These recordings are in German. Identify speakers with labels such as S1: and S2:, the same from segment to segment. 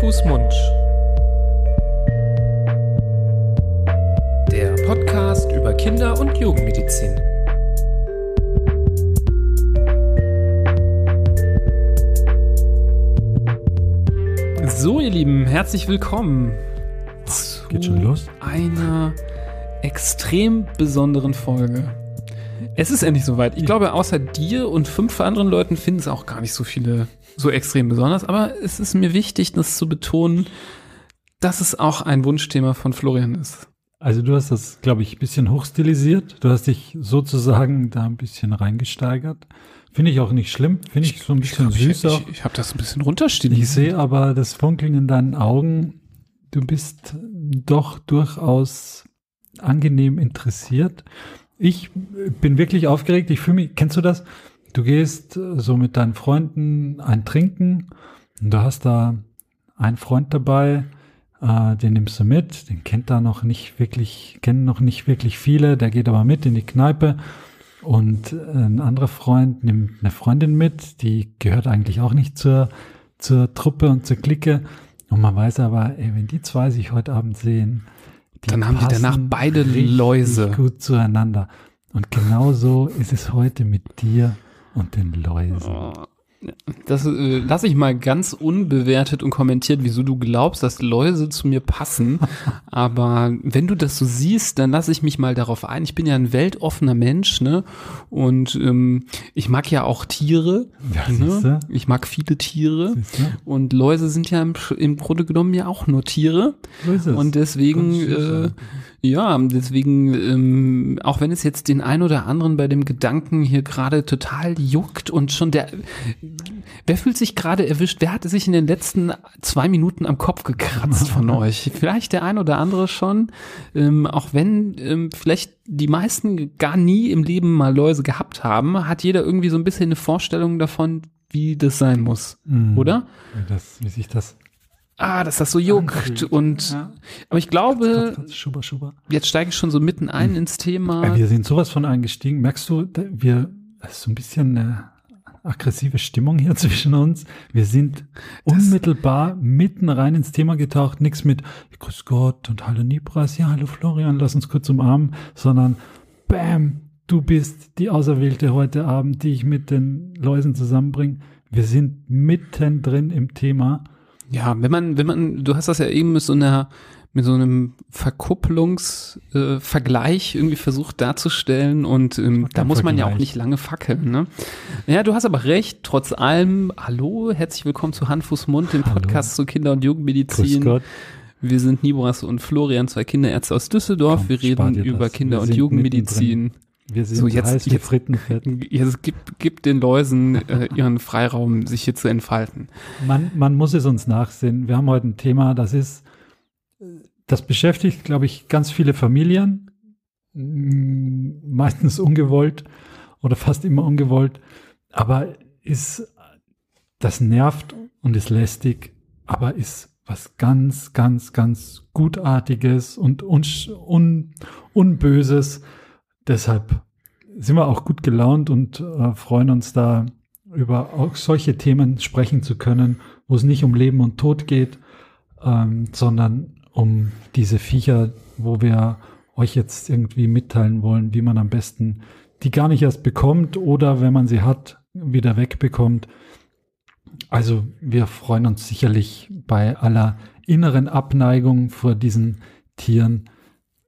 S1: Fuß, Mund. Der Podcast über Kinder- und Jugendmedizin. So, ihr Lieben, herzlich willkommen zu
S2: Geht schon los?
S1: einer extrem besonderen Folge. Es ist endlich soweit. Ich glaube, außer dir und fünf anderen Leuten finden es auch gar nicht so viele so extrem besonders. Aber es ist mir wichtig, das zu betonen, dass es auch ein Wunschthema von Florian ist.
S2: Also du hast das, glaube ich, ein bisschen hochstilisiert. Du hast dich sozusagen da ein bisschen reingesteigert. Finde ich auch nicht schlimm. Finde ich, so ein bisschen
S1: glaub,
S2: süß
S1: ich, ich, ich habe das ein bisschen
S2: Ich
S1: runterstilisiert.
S2: sehe aber das Funkeln in deinen Augen. Du bist doch durchaus angenehm interessiert. Ich bin wirklich aufgeregt. Ich fühle mich, kennst du das? Du gehst äh, so mit deinen Freunden ein Trinken und du hast da einen Freund dabei, äh, den nimmst du mit, den kennt da noch nicht wirklich, kennen noch nicht wirklich viele, der geht aber mit in die Kneipe und äh, ein anderer Freund nimmt eine Freundin mit, die gehört eigentlich auch nicht zur, zur Truppe und zur Clique. Und man weiß aber, ey, wenn die zwei sich heute Abend sehen,
S1: Dann haben die danach beide Läuse.
S2: gut zueinander. Und genau so ist es heute mit dir und den Läusen.
S1: Oh. Das äh, lasse ich mal ganz unbewertet und kommentiert, wieso du glaubst, dass Läuse zu mir passen. Aber wenn du das so siehst, dann lasse ich mich mal darauf ein. Ich bin ja ein weltoffener Mensch, ne? Und ähm, ich mag ja auch Tiere.
S2: Ja,
S1: ne? Ich mag viele Tiere.
S2: Siehste?
S1: Und Läuse sind ja im, im Grunde genommen ja auch nur Tiere.
S2: So.
S1: Und deswegen, äh, ja, deswegen, ähm, auch wenn es jetzt den ein oder anderen bei dem Gedanken hier gerade total juckt und schon der, wer fühlt sich gerade erwischt? Wer hatte sich in den letzten zwei Minuten am Kopf gekratzt von euch? Vielleicht der ein oder andere schon, ähm, auch wenn ähm, vielleicht die meisten gar nie im Leben mal Läuse gehabt haben, hat jeder irgendwie so ein bisschen eine Vorstellung davon, wie das sein muss,
S2: Mhm.
S1: oder?
S2: Das, wie sich das
S1: Ah, dass das so juckt und
S2: Ja.
S1: aber ich glaube,
S2: Schuber, Schuber.
S1: jetzt steige ich schon so mitten ein ins Thema.
S2: Ja, wir sind sowas von eingestiegen. Merkst du, wir, es ist so ein bisschen eine aggressive Stimmung hier zwischen uns. Wir sind unmittelbar mitten rein ins Thema getaucht. Nichts mit Grüß Gott und Hallo Nibras, ja, hallo Florian, lass uns kurz umarmen, sondern Bam, du bist die Auserwählte heute Abend, die ich mit den Läusen zusammenbringe. Wir sind mittendrin im Thema.
S1: Ja, wenn man, wenn man, du hast das ja eben mit so einer, mit so einem Verkupplungsvergleich äh, irgendwie versucht darzustellen und ähm, da muss man ja auch nicht lange fackeln, ne? Ja, du hast aber recht, trotz allem, hallo, herzlich willkommen zu Hand, Fuß, Mund, dem
S2: Hallo.
S1: Podcast zu Kinder- und
S2: Grüß
S1: Jugendmedizin.
S2: Gott.
S1: Wir sind Nibras und Florian, zwei Kinderärzte aus Düsseldorf.
S2: Komm,
S1: Wir reden über. Kinder- und Jugendmedizin.
S2: Wir sind
S1: So, jetzt- jetzt-. Jetzt gibt, gibt den Läusen äh, ihren Freiraum, sich hier zu entfalten.
S2: Man, man muss es uns nachsehen. Wir haben heute ein Thema, das ist, das beschäftigt, glaube ich, ganz viele Familien, Mm, meistens ungewollt oder fast immer ungewollt, aber ist, das nervt und ist lästig, aber ist was ganz, ganz, ganz Gutartiges und un, un, Unböses. Deshalb sind wir auch gut gelaunt und äh, freuen uns da über auch solche Themen sprechen zu können, wo es nicht um Leben und Tod geht, ähm, sondern um diese Viecher, wo wir euch jetzt irgendwie mitteilen wollen, wie man am besten die gar nicht erst bekommt oder wenn man sie hat, wieder wegbekommt. Also wir freuen uns sicherlich bei aller inneren Abneigung vor diesen Tieren,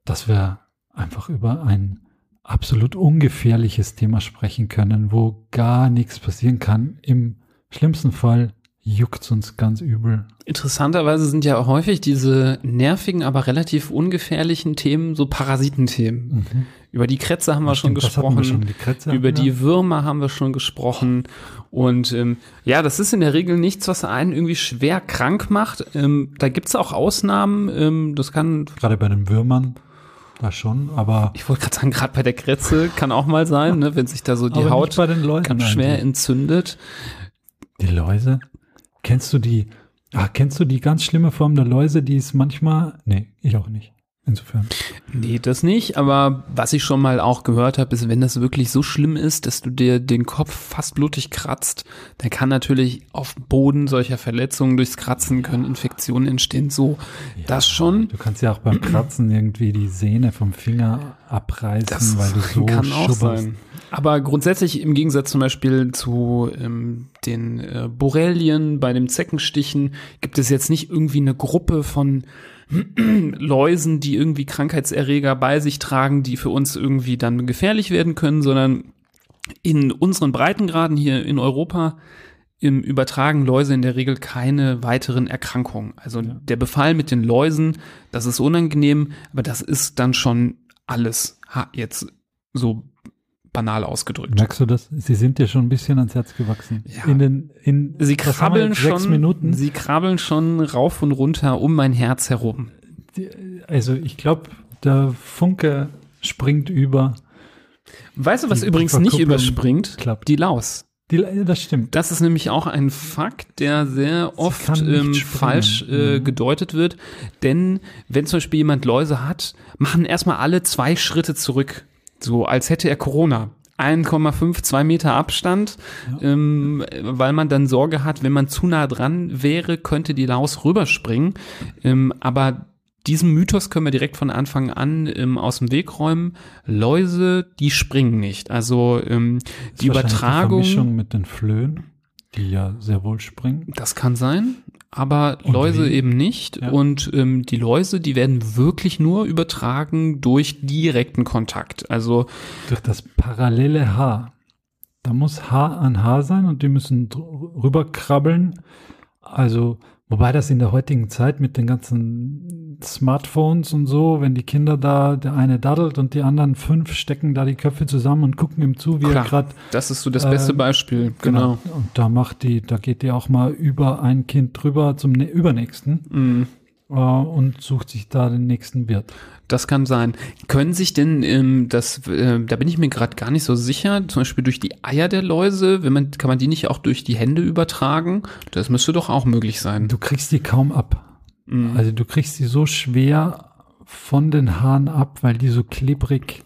S2: dass wir einfach über ein absolut ungefährliches Thema sprechen können, wo gar nichts passieren kann. Im schlimmsten Fall juckt uns ganz übel.
S1: Interessanterweise sind ja auch häufig diese nervigen, aber relativ ungefährlichen Themen so Parasitenthemen. Über die Krätze haben wir schon
S2: Stimmt, das hatten
S1: gesprochen.
S2: wir schon, die
S1: über
S2: hatten
S1: die. Würmer haben wir schon gesprochen. Und ähm, ja, das ist in der Regel nichts, was einen irgendwie schwer krank macht. Ähm, da gibt's auch Ausnahmen. Ähm, das kann,
S2: Gerade bei den Würmern, da schon, aber,
S1: ich wollte gerade sagen, gerade bei der Krätze kann auch mal sein, ne, wenn sich da so die Haut
S2: nicht bei den Läusen
S1: ganz schwer
S2: eigentlich.
S1: entzündet.
S2: Die Läuse? Kennst du die, ah, kennst du die ganz schlimme Form der Läuse, die ist manchmal, nee, ich auch nicht. Insofern.
S1: Nee, das nicht. Aber was ich schon mal auch gehört habe, ist, wenn das wirklich so schlimm ist, dass du dir den Kopf fast blutig kratzt, dann kann natürlich auf Boden solcher Verletzungen durchs Kratzen können Infektionen entstehen. So,
S2: Ja,
S1: das schon.
S2: Du kannst ja auch beim Kratzen irgendwie die Sehne vom Finger abreißen,
S1: Das
S2: weil du so
S1: kann auch sein. Aber grundsätzlich im Gegensatz zum Beispiel zu ähm, den äh, Borrelien bei dem Zeckenstichen gibt es jetzt nicht irgendwie eine Gruppe von Läusen, die irgendwie Krankheitserreger bei sich tragen, die für uns irgendwie dann gefährlich werden können, sondern in unseren Breitengraden hier in Europa im übertragen Läuse in der Regel keine weiteren Erkrankungen. Also der Befall mit den Läusen, das ist unangenehm, aber das ist dann schon alles jetzt so banal ausgedrückt.
S2: Merkst du das? Sie sind dir schon ein bisschen ans Herz gewachsen.
S1: Ja.
S2: In den, in,
S1: Sie krabbeln
S2: sechs
S1: schon,
S2: Minuten.
S1: sie krabbeln schon rauf und runter um mein Herz herum.
S2: Also ich glaube, der Funke springt über.
S1: Weißt du, was übrigens nicht überspringt?
S2: klappt.
S1: Die Laus.
S2: Die, das stimmt.
S1: Das ist nämlich auch ein Fakt, der sehr oft ähm, falsch äh,
S2: Mhm.
S1: gedeutet wird. Denn wenn zum Beispiel jemand Läuse hat, machen erstmal alle zwei Schritte zurück. So als hätte er Corona. 1,5, 2 Meter Abstand, ähm, weil man dann Sorge hat, wenn man zu nah dran wäre, könnte die Laus rüberspringen. Ähm, aber diesem Mythos können wir direkt von Anfang an ähm, aus dem Weg räumen. Läuse, die springen nicht. Also ähm, die Übertragung.
S2: Die Vermischung mit den Flöhen, die ja sehr wohl springen.
S1: Das kann sein, aber Läuse eben nicht.
S2: Ja.
S1: Und ähm, die Läuse, die werden wirklich nur übertragen durch direkten Kontakt. Also
S2: Durch das parallele Haar. Da muss Haar an Haar sein und die müssen rüberkrabbeln. Also, wobei das in der heutigen Zeit mit den ganzen Smartphones und so, wenn die Kinder da, der eine daddelt und die anderen fünf stecken da die Köpfe zusammen und gucken ihm zu, wie
S1: Klar,
S2: er gerade
S1: das ist so das
S2: Äh,
S1: beste Beispiel. Genau.
S2: Und da macht die, da geht die auch mal über ein Kind drüber zum übernächsten
S1: Mm,
S2: äh, und sucht sich da den nächsten Wirt.
S1: Das kann sein. Können sich denn ähm, das, äh, da bin ich mir gerade gar nicht so sicher, zum Beispiel durch die Eier der Läuse, wenn man, kann man die nicht auch durch die Hände übertragen? Das müsste doch auch möglich sein.
S2: Du kriegst die kaum ab.
S1: Mm.
S2: Also du kriegst die so schwer von den Haaren ab, weil die so klebrig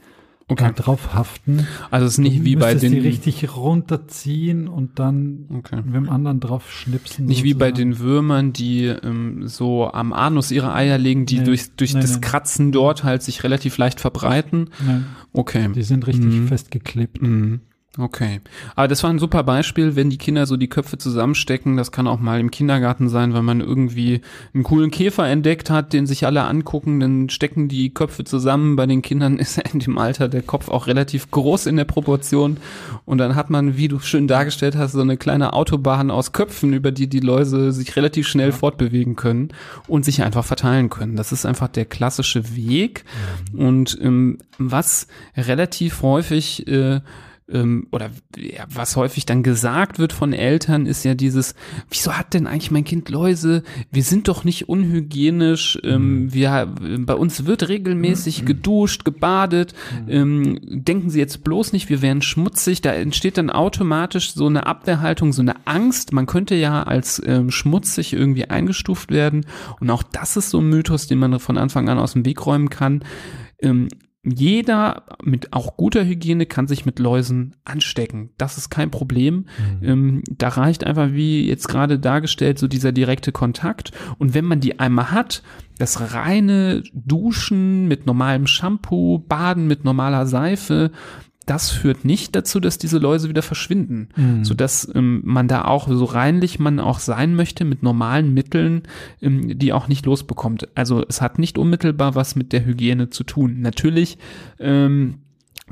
S1: Okay.
S2: drauf haften.
S1: Also es ist nicht wie bei den
S2: die richtig runterziehen und dann
S1: Okay.
S2: mit dem anderen drauf schnipsen.
S1: Nicht wie bei
S2: sozusagen.
S1: den Würmern, die ähm, so am Anus ihre Eier legen, die
S2: Nee,
S1: durch, durch
S2: nee,
S1: das
S2: nee.
S1: Kratzen dort halt sich relativ leicht verbreiten.
S2: Nein,
S1: Okay.
S2: die sind richtig
S1: Mhm.
S2: festgeklebt.
S1: Mhm. Okay. Aber das war ein super Beispiel, wenn die Kinder so die Köpfe zusammenstecken. Das kann auch mal im Kindergarten sein, weil man irgendwie einen coolen Käfer entdeckt hat, den sich alle angucken. Dann stecken die Köpfe zusammen. Bei den Kindern ist in dem Alter der Kopf auch relativ groß in der Proportion. Und dann hat man, wie du schön dargestellt hast, so eine kleine Autobahn aus Köpfen, über die die Läuse sich relativ schnell fortbewegen können und sich einfach verteilen können. Das ist einfach der klassische Weg. Und ähm, was relativ häufig äh, ähm, oder ja, was häufig dann gesagt wird von Eltern, ist ja dieses, wieso hat denn eigentlich mein Kind Läuse? Wir sind doch nicht unhygienisch, ähm, wir, bei uns wird regelmäßig geduscht, gebadet, ähm, denken Sie jetzt bloß nicht, wir wären schmutzig, da entsteht dann automatisch so eine Abwehrhaltung, so eine Angst, man könnte ja als ähm, schmutzig irgendwie eingestuft werden. Und auch das ist so ein Mythos, den man von Anfang an aus dem Weg räumen kann. Ähm, jeder mit auch guter Hygiene kann sich mit Läusen anstecken. Das ist kein Problem. Ähm, da reicht einfach, wie jetzt gerade dargestellt, so dieser direkte Kontakt. Und wenn man die einmal hat, das reine Duschen mit normalem Shampoo, Baden mit normaler Seife, das führt nicht dazu, dass diese Läuse wieder verschwinden,
S2: Mhm.
S1: sodass ähm, man da auch so reinlich man auch sein möchte mit normalen Mitteln, ähm, die auch nicht losbekommt. Also es hat nicht unmittelbar was mit der Hygiene zu tun. Natürlich ähm,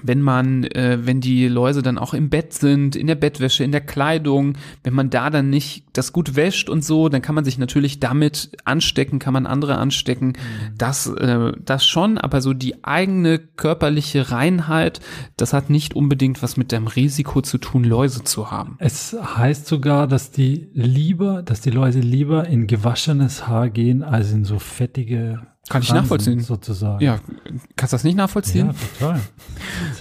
S1: wenn man, äh, wenn die Läuse dann auch im Bett sind, in der Bettwäsche, in der Kleidung, wenn man da dann nicht das gut wäscht und so, dann kann man sich natürlich damit anstecken, kann man andere anstecken. Das, äh, das schon, aber so die eigene körperliche Reinheit, das hat nicht unbedingt was mit dem Risiko zu tun, Läuse zu haben.
S2: Es heißt sogar, dass die lieber, dass die Läuse lieber in gewaschenes Haar gehen, als in so fettige
S1: Kann ich nachvollziehen.
S2: sozusagen.
S1: Ja, kannst du das nicht nachvollziehen?
S2: ja total.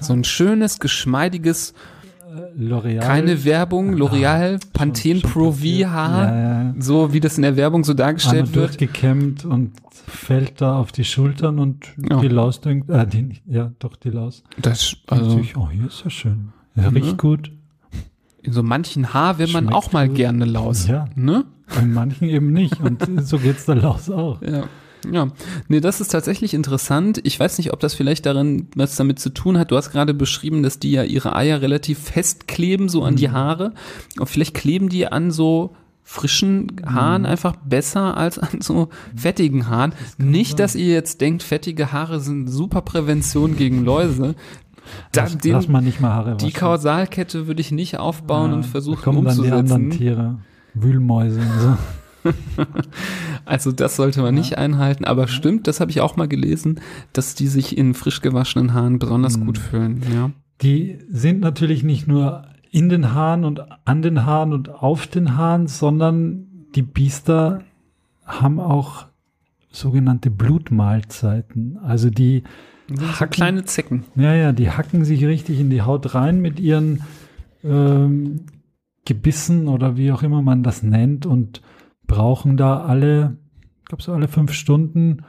S1: So ein schönes, geschmeidiges
S2: L'Oreal.
S1: Keine Werbung, L'Oreal, Pantene
S2: schon
S1: Pro V. Haar,
S2: Ja, ja.
S1: so wie das in der Werbung so
S2: Einmal
S1: dargestellt wird.
S2: durchgekämmt und fällt da auf die Schultern und
S1: Ja.
S2: die Laus denkt, äh, die, ja, doch die Laus.
S1: Das,
S2: Also, sich, oh, hier ist ja schön. Ja, riecht
S1: Ja.
S2: gut.
S1: in so manchen Haar will man
S2: Schmeckt
S1: auch mal
S2: gut.
S1: gerne Laus.
S2: Ja.
S1: Ne?
S2: In manchen eben nicht. Und so geht's der Laus auch.
S1: Ja. Ja, nee, das ist tatsächlich interessant. Ich weiß nicht, ob das vielleicht darin was damit zu tun hat. Du hast gerade beschrieben, dass die ja ihre Eier relativ festkleben, so an die Haare. Und vielleicht kleben die an so frischen Haaren einfach besser als an so fettigen Haaren. Nicht, dass ihr jetzt denkt, fettige Haare sind super Prävention gegen Läuse. Da,
S2: Lass,
S1: den,
S2: lass mal nicht mal Haare
S1: die
S2: waschen.
S1: Kausalkette würde ich nicht aufbauen
S2: Ja,
S1: und
S2: da
S1: versuchen
S2: kommen dann die anderen
S1: umzusetzen.
S2: Tiere. Wühlmäuse und so.
S1: Also das sollte man nicht einhalten, aber stimmt, das habe ich auch mal gelesen, dass die sich in frisch gewaschenen Haaren besonders
S2: Mhm.
S1: gut fühlen. Ja.
S2: Die sind natürlich nicht nur in den Haaren und an den Haaren und auf den Haaren, sondern die Biester haben auch sogenannte Blutmahlzeiten. Also die, Hacken.
S1: kleine Zecken.
S2: ja, ja, die hacken sich richtig in die Haut rein mit ihren ähm, Gebissen oder wie auch immer man das nennt und brauchen da alle, ich glaube so alle fünf Stunden,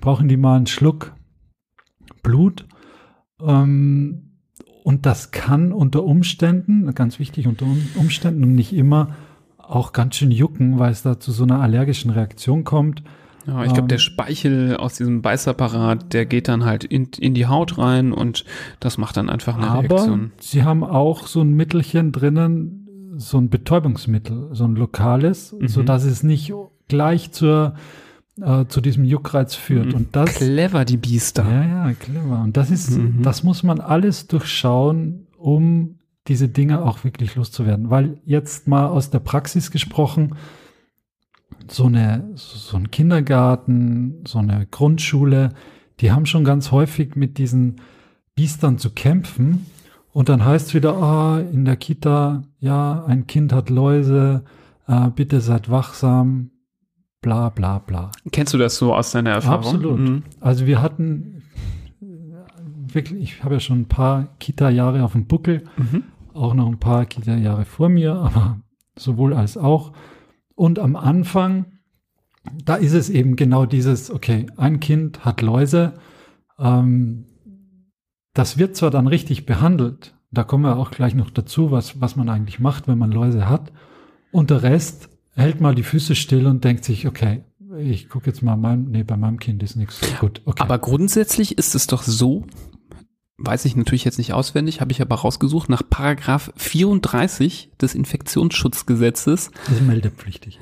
S2: brauchen die mal einen Schluck Blut. Ähm, und das kann unter Umständen, ganz wichtig, unter Um- Umständen und nicht immer auch ganz schön jucken, weil es da zu so einer allergischen Reaktion kommt.
S1: Ja, ich glaube,
S2: Ähm.
S1: der Speichel aus diesem Beißapparat, der geht dann halt in, in die Haut rein und das macht dann einfach eine
S2: Aber
S1: Reaktion.
S2: sie haben auch so ein Mittelchen drinnen, so ein Betäubungsmittel, so ein lokales,
S1: Mhm.
S2: so dass es nicht gleich zur, äh, zu diesem Juckreiz führt.
S1: Mhm.
S2: Und das,
S1: Clever, die Biester.
S2: ja, ja, clever. Und das ist,
S1: Mhm.
S2: das muss man alles durchschauen, um diese Dinge auch wirklich loszuwerden. Weil jetzt mal aus der Praxis gesprochen, so eine, so ein Kindergarten, so eine Grundschule, die haben schon ganz häufig mit diesen Biestern zu kämpfen. Und dann heißt es wieder, ah, in der Kita, ja, ein Kind hat Läuse, äh, bitte seid wachsam, bla bla bla.
S1: Kennst du das so aus deiner Erfahrung?
S2: Absolut.
S1: Mhm.
S2: Also wir hatten äh, wirklich, ich habe ja schon ein paar Kita-Jahre auf dem Buckel,
S1: Mhm.
S2: auch noch ein paar Kita-Jahre vor mir, aber sowohl als auch. Und am Anfang, da ist es eben genau dieses, okay, ein Kind hat Läuse, ähm, das wird zwar dann richtig behandelt, da kommen wir auch gleich noch dazu, was, was man eigentlich macht, wenn man Läuse hat. Und der Rest hält mal die Füße still und denkt sich, okay, ich gucke jetzt mal, mein, nee, bei meinem Kind ist nichts gut. Okay.
S1: Aber grundsätzlich ist es doch so, weiß ich natürlich jetzt nicht auswendig, habe ich aber rausgesucht, nach Paragraph 34 des Infektionsschutzgesetzes
S2: das ist meldepflichtig.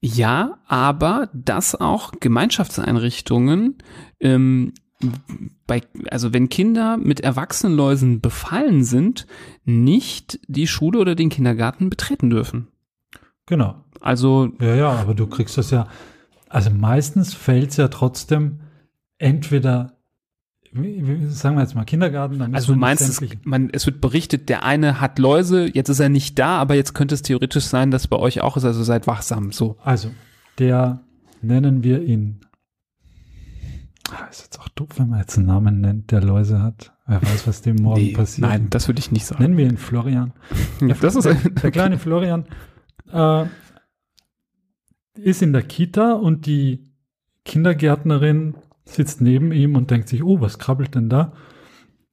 S1: Ja, aber dass auch Gemeinschaftseinrichtungen ähm, bei, also wenn Kinder mit Erwachsenenläusen befallen sind, nicht die Schule oder den Kindergarten betreten dürfen.
S2: Genau.
S1: Also
S2: Ja, ja, aber du kriegst das ja, also meistens fällt es ja trotzdem entweder, sagen wir jetzt mal Kindergarten, dann
S1: Also du meinst, es, man, es wird berichtet, der eine hat Läuse, jetzt ist er nicht da, aber jetzt könnte es theoretisch sein, dass bei euch auch ist, also seid wachsam, so.
S2: Also, der nennen wir ihn. Ah, ist jetzt auch doof, wenn man jetzt einen Namen nennt, der Läuse hat. Wer weiß, was dem morgen
S1: Nee,
S2: passiert.
S1: nein, das würde ich nicht sagen.
S2: Nennen wir ihn Florian.
S1: Das ist
S2: Der kleine Florian äh, ist in der Kita und die Kindergärtnerin sitzt neben ihm und denkt sich, oh, was krabbelt denn da?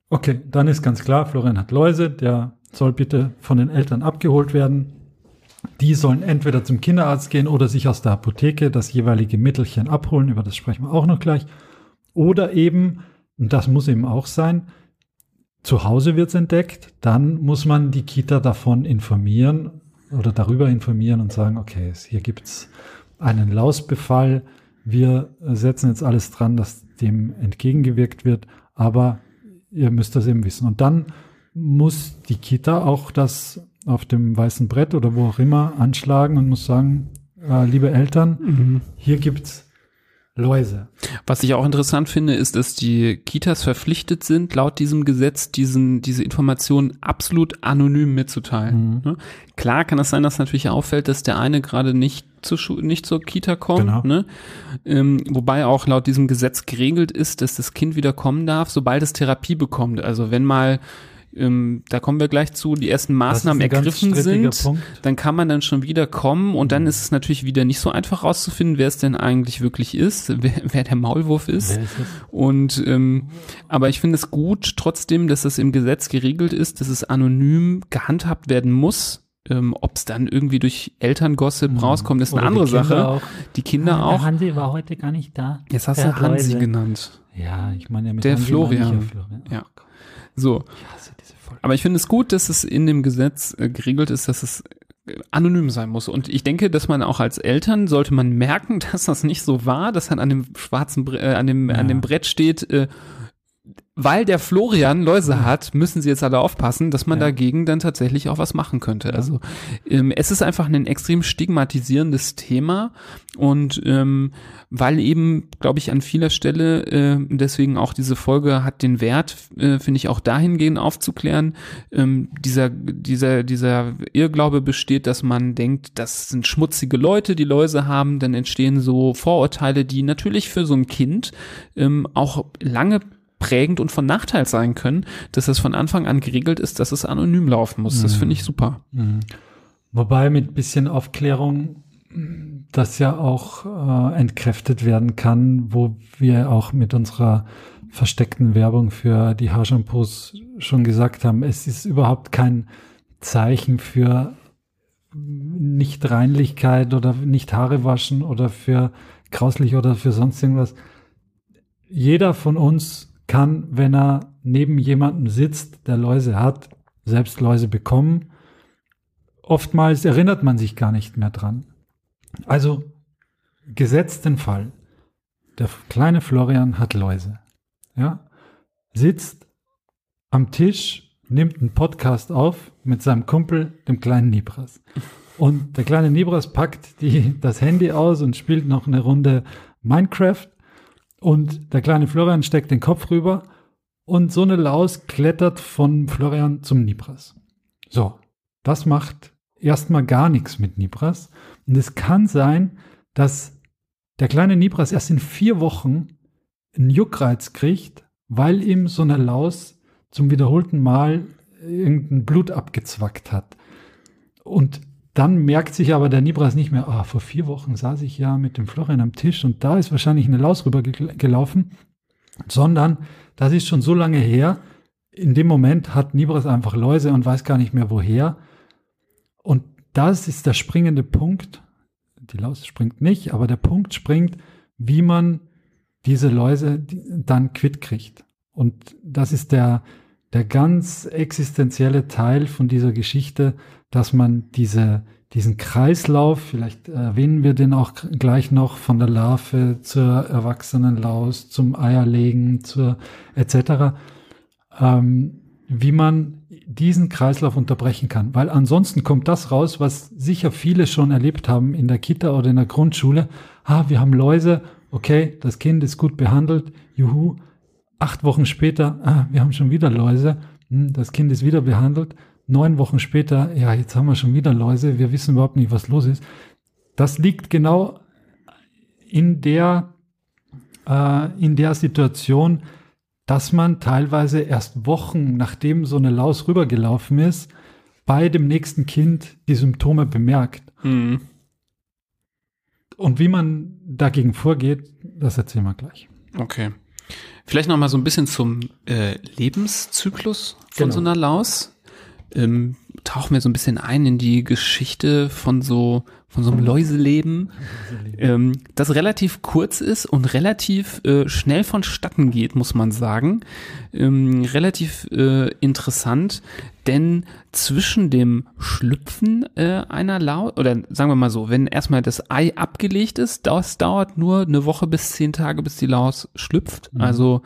S2: Okay, dann ist ganz klar, Florian hat Läuse, der soll bitte von den Eltern abgeholt werden. Die sollen entweder zum Kinderarzt gehen oder sich aus der Apotheke das jeweilige Mittelchen abholen, über das sprechen wir auch noch gleich. Oder eben, und das muss eben auch sein, zu Hause wird es entdeckt, dann muss man die Kita davon informieren oder darüber informieren und sagen, okay, es- hier gibt es einen Lausbefall, wir setzen jetzt alles dran, dass dem entgegengewirkt wird, aber ihr müsst das eben wissen. Und dann muss die Kita auch das auf dem weißen Brett oder wo auch immer anschlagen und muss sagen, äh, liebe Eltern,
S1: Mhm.
S2: hier gibt's Läuse.
S1: Was ich auch interessant finde, ist, dass die Kitas verpflichtet sind, laut diesem Gesetz diesen, diese Informationen absolut anonym mitzuteilen.
S2: Mhm.
S1: Ne? Klar kann es sein, dass natürlich auffällt, dass der eine gerade nicht zur, Schu nicht zur Kita kommt.
S2: Genau.
S1: Ne? Ähm, wobei auch laut diesem Gesetz geregelt ist, dass das Kind wieder kommen darf, sobald es Therapie bekommt. Also wenn mal ähm, da kommen wir gleich zu, die ersten Maßnahmen ergriffen sind, Punkt. dann kann man dann schon wieder kommen und dann mhm. ist es natürlich wieder nicht so einfach rauszufinden, wer es denn eigentlich wirklich ist, wer, wer der Maulwurf ist. ist und ähm, aber ich finde es gut trotzdem, dass es im Gesetz geregelt ist, dass es anonym gehandhabt werden muss. Ähm, Ob es dann irgendwie durch Elterngossip mhm. rauskommt, ist Oder eine andere Sache. Auch. Die Kinder auch.
S3: Hansi war heute gar nicht da.
S1: Jetzt hast du Hansi genannt.
S2: Ja, ich meine ja mit
S1: der Hansi Florian. Florian. Ja. So. Aber ich finde es gut, dass es in dem Gesetz äh, geregelt ist, dass es äh, anonym sein muss. Und ich denke, dass man auch als Eltern sollte man merken, dass das nicht so war, dass dann an dem schwarzen, äh, an dem, ja. an dem Brett steht, äh, weil der Florian Läuse hat, müssen sie jetzt alle aufpassen, dass man ja. dagegen dann tatsächlich auch was machen könnte. Ja. Also ähm, es ist einfach ein extrem stigmatisierendes Thema und ähm, weil eben, glaube ich, an vieler Stelle, äh, deswegen auch diese Folge hat den Wert, äh, finde ich, auch dahingehend aufzuklären, ähm, dieser, dieser, dieser Irrglaube besteht, dass man denkt, das sind schmutzige Leute, die Läuse haben, dann entstehen so Vorurteile, die natürlich für so ein Kind ähm, auch lange prägend und von Nachteil sein können, dass es von Anfang an geregelt ist, dass es anonym laufen muss. Das finde ich mhm. super. Mhm.
S2: Wobei mit bisschen Aufklärung das ja auch äh, entkräftet werden kann, wo wir auch mit unserer versteckten Werbung für die Haarshampoos schon gesagt haben, es ist überhaupt kein Zeichen für Nichtreinlichkeit oder nicht Haare waschen oder für grauslich oder für sonst irgendwas. Jeder von uns kann, wenn er neben jemandem sitzt, der Läuse hat, selbst Läuse bekommen. Oftmals erinnert man sich gar nicht mehr dran. Also gesetzt den Fall, der kleine Florian hat Läuse, ja, sitzt am Tisch, nimmt einen Podcast auf mit seinem Kumpel, dem kleinen Nibras. Und der kleine Nibras packt die, das Handy aus und spielt noch eine Runde Minecraft und der kleine Florian steckt den Kopf rüber und so eine Laus klettert von Florian zum Nibras. So, das macht erstmal gar nichts mit Nibras. Und es kann sein, dass der kleine Nibras erst in vier Wochen einen Juckreiz kriegt, weil ihm so eine Laus zum wiederholten Mal irgendein Blut abgezwackt hat. Und dann merkt sich aber der Nibras nicht mehr, ah, vor vier Wochen saß ich ja mit dem Florian am Tisch und da ist wahrscheinlich eine Laus rübergelaufen, sondern das ist schon so lange her. In dem Moment hat Nibras einfach Läuse und weiß gar nicht mehr woher. Und das ist der springende Punkt. Die Laus springt nicht, aber der Punkt springt, wie man diese Läuse dann quitt kriegt. Und das ist der, der ganz existenzielle Teil von dieser Geschichte, dass man diese, diesen Kreislauf, vielleicht erwähnen wir den auch gleich noch, von der Larve zur Erwachsenenlaus, zum Eierlegen, zur etc., ähm, wie man diesen Kreislauf unterbrechen kann. Weil ansonsten kommt das raus, was sicher viele schon erlebt haben in der Kita oder in der Grundschule. Ah, wir haben Läuse, okay, das Kind ist gut behandelt, juhu. Acht Wochen später, ah, wir haben schon wieder Läuse, hm, das Kind ist wieder behandelt neun Wochen später, ja, jetzt haben wir schon wieder Läuse, wir wissen überhaupt nicht, was los ist. Das liegt genau in der, äh, in der Situation, dass man teilweise erst Wochen, nachdem so eine Laus rübergelaufen ist, bei dem nächsten Kind die Symptome bemerkt. Mhm. Und wie man dagegen vorgeht, das erzählen wir gleich.
S1: Okay. Vielleicht noch mal so ein bisschen zum äh, Lebenszyklus von genau. so einer Laus ähm, tauchen wir so ein bisschen ein in die Geschichte von so von so einem Läuseleben, ähm, das relativ kurz ist und relativ äh, schnell vonstatten geht, muss man sagen. Ähm, relativ äh, interessant, denn zwischen dem Schlüpfen äh, einer Laus, oder sagen wir mal so, wenn erstmal das Ei abgelegt ist, das dauert nur eine Woche bis zehn Tage, bis die Laus schlüpft. Mhm. Also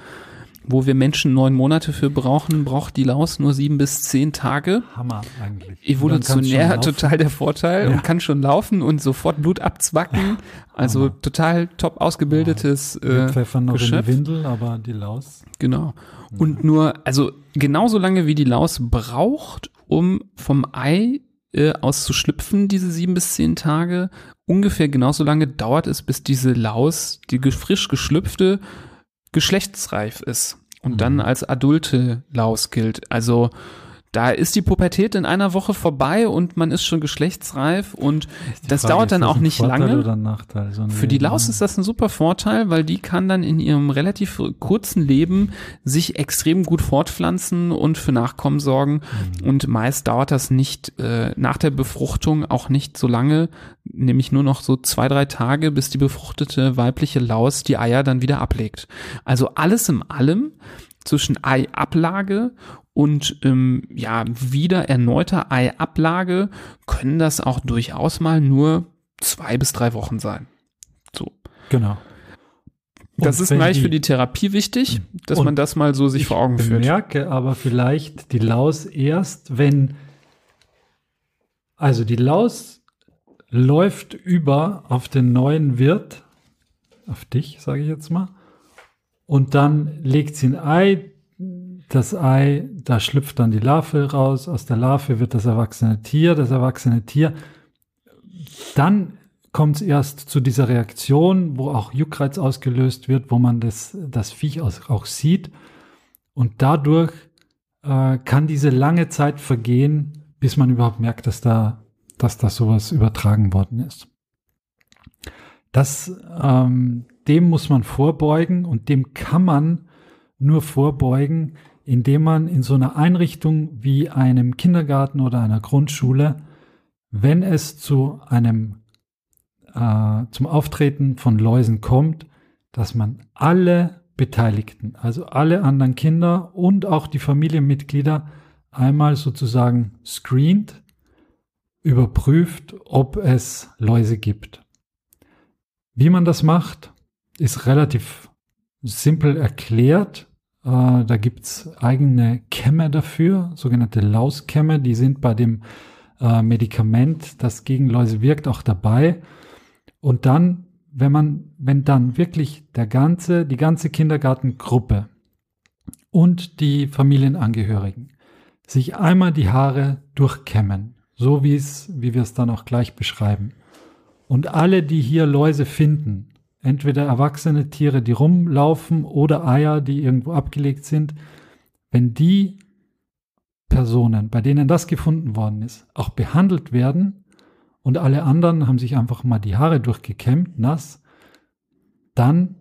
S1: wo wir Menschen neun Monate für brauchen, braucht die Laus nur sieben bis zehn Tage.
S2: Hammer eigentlich.
S1: Evolutionär total der Vorteil ja. und kann schon laufen und sofort Blut abzwacken. Also Hammer. total top ausgebildetes
S2: ja. äh, Pfeffer noch Geschöpf. in die Windel, aber die Laus.
S1: Genau. Und nur, also genauso lange wie die Laus braucht, um vom Ei äh, auszuschlüpfen, diese sieben bis zehn Tage, ungefähr genauso lange dauert es, bis diese Laus, die frisch geschlüpfte, geschlechtsreif ist. Und mhm. dann als adulte Laus gilt. Also da ist die Pubertät in einer Woche vorbei und man ist schon geschlechtsreif und das Frage, dauert dann auch nicht lange. So Für die Laus ist das ein super Vorteil, weil die kann dann in ihrem relativ kurzen Leben sich extrem gut fortpflanzen und für Nachkommen sorgen. Mhm. Und meist dauert das nicht äh, nach der Befruchtung auch nicht so lange, nämlich nur noch so zwei, drei Tage, bis die befruchtete weibliche Laus die Eier dann wieder ablegt. Also alles in allem zwischen Eiablage und ähm, ja, wieder erneuter Eiablage können das auch durchaus mal nur zwei bis drei Wochen sein. So.
S2: Genau.
S1: Das ist gleich die, für die Therapie wichtig, dass man das mal so sich vor Augen führt.
S2: Ich merke aber vielleicht die Laus erst, wenn, also die Laus läuft über auf den neuen Wirt, auf dich, sage ich jetzt mal, und dann legt sie ein Ei, das Ei, da schlüpft dann die Larve raus, aus der Larve wird das erwachsene Tier, das erwachsene Tier. Dann kommt es erst zu dieser Reaktion, wo auch Juckreiz ausgelöst wird, wo man das, das Viech auch sieht. Und dadurch äh, kann diese lange Zeit vergehen, bis man überhaupt merkt, dass da, dass da sowas übertragen worden ist. Das, ähm, dem muss man vorbeugen und dem kann man nur vorbeugen, indem man in so einer Einrichtung wie einem Kindergarten oder einer Grundschule, wenn es zu einem äh, zum Auftreten von Läusen kommt, dass man alle Beteiligten, also alle anderen Kinder und auch die Familienmitglieder einmal sozusagen screent, überprüft, ob es Läuse gibt. Wie man das macht, ist relativ simpel erklärt. Äh, da gibt's eigene Kämme dafür, sogenannte Lauskämme, die sind bei dem äh, Medikament, das gegen Läuse wirkt, auch dabei. Und dann, wenn man, wenn dann wirklich der ganze, die ganze Kindergartengruppe und die Familienangehörigen sich einmal die Haare durchkämmen, so wie es, wie wir es dann auch gleich beschreiben. Und alle, die hier Läuse finden, entweder erwachsene Tiere, die rumlaufen oder Eier, die irgendwo abgelegt sind, wenn die Personen, bei denen das gefunden worden ist, auch behandelt werden und alle anderen haben sich einfach mal die Haare durchgekämmt, nass, dann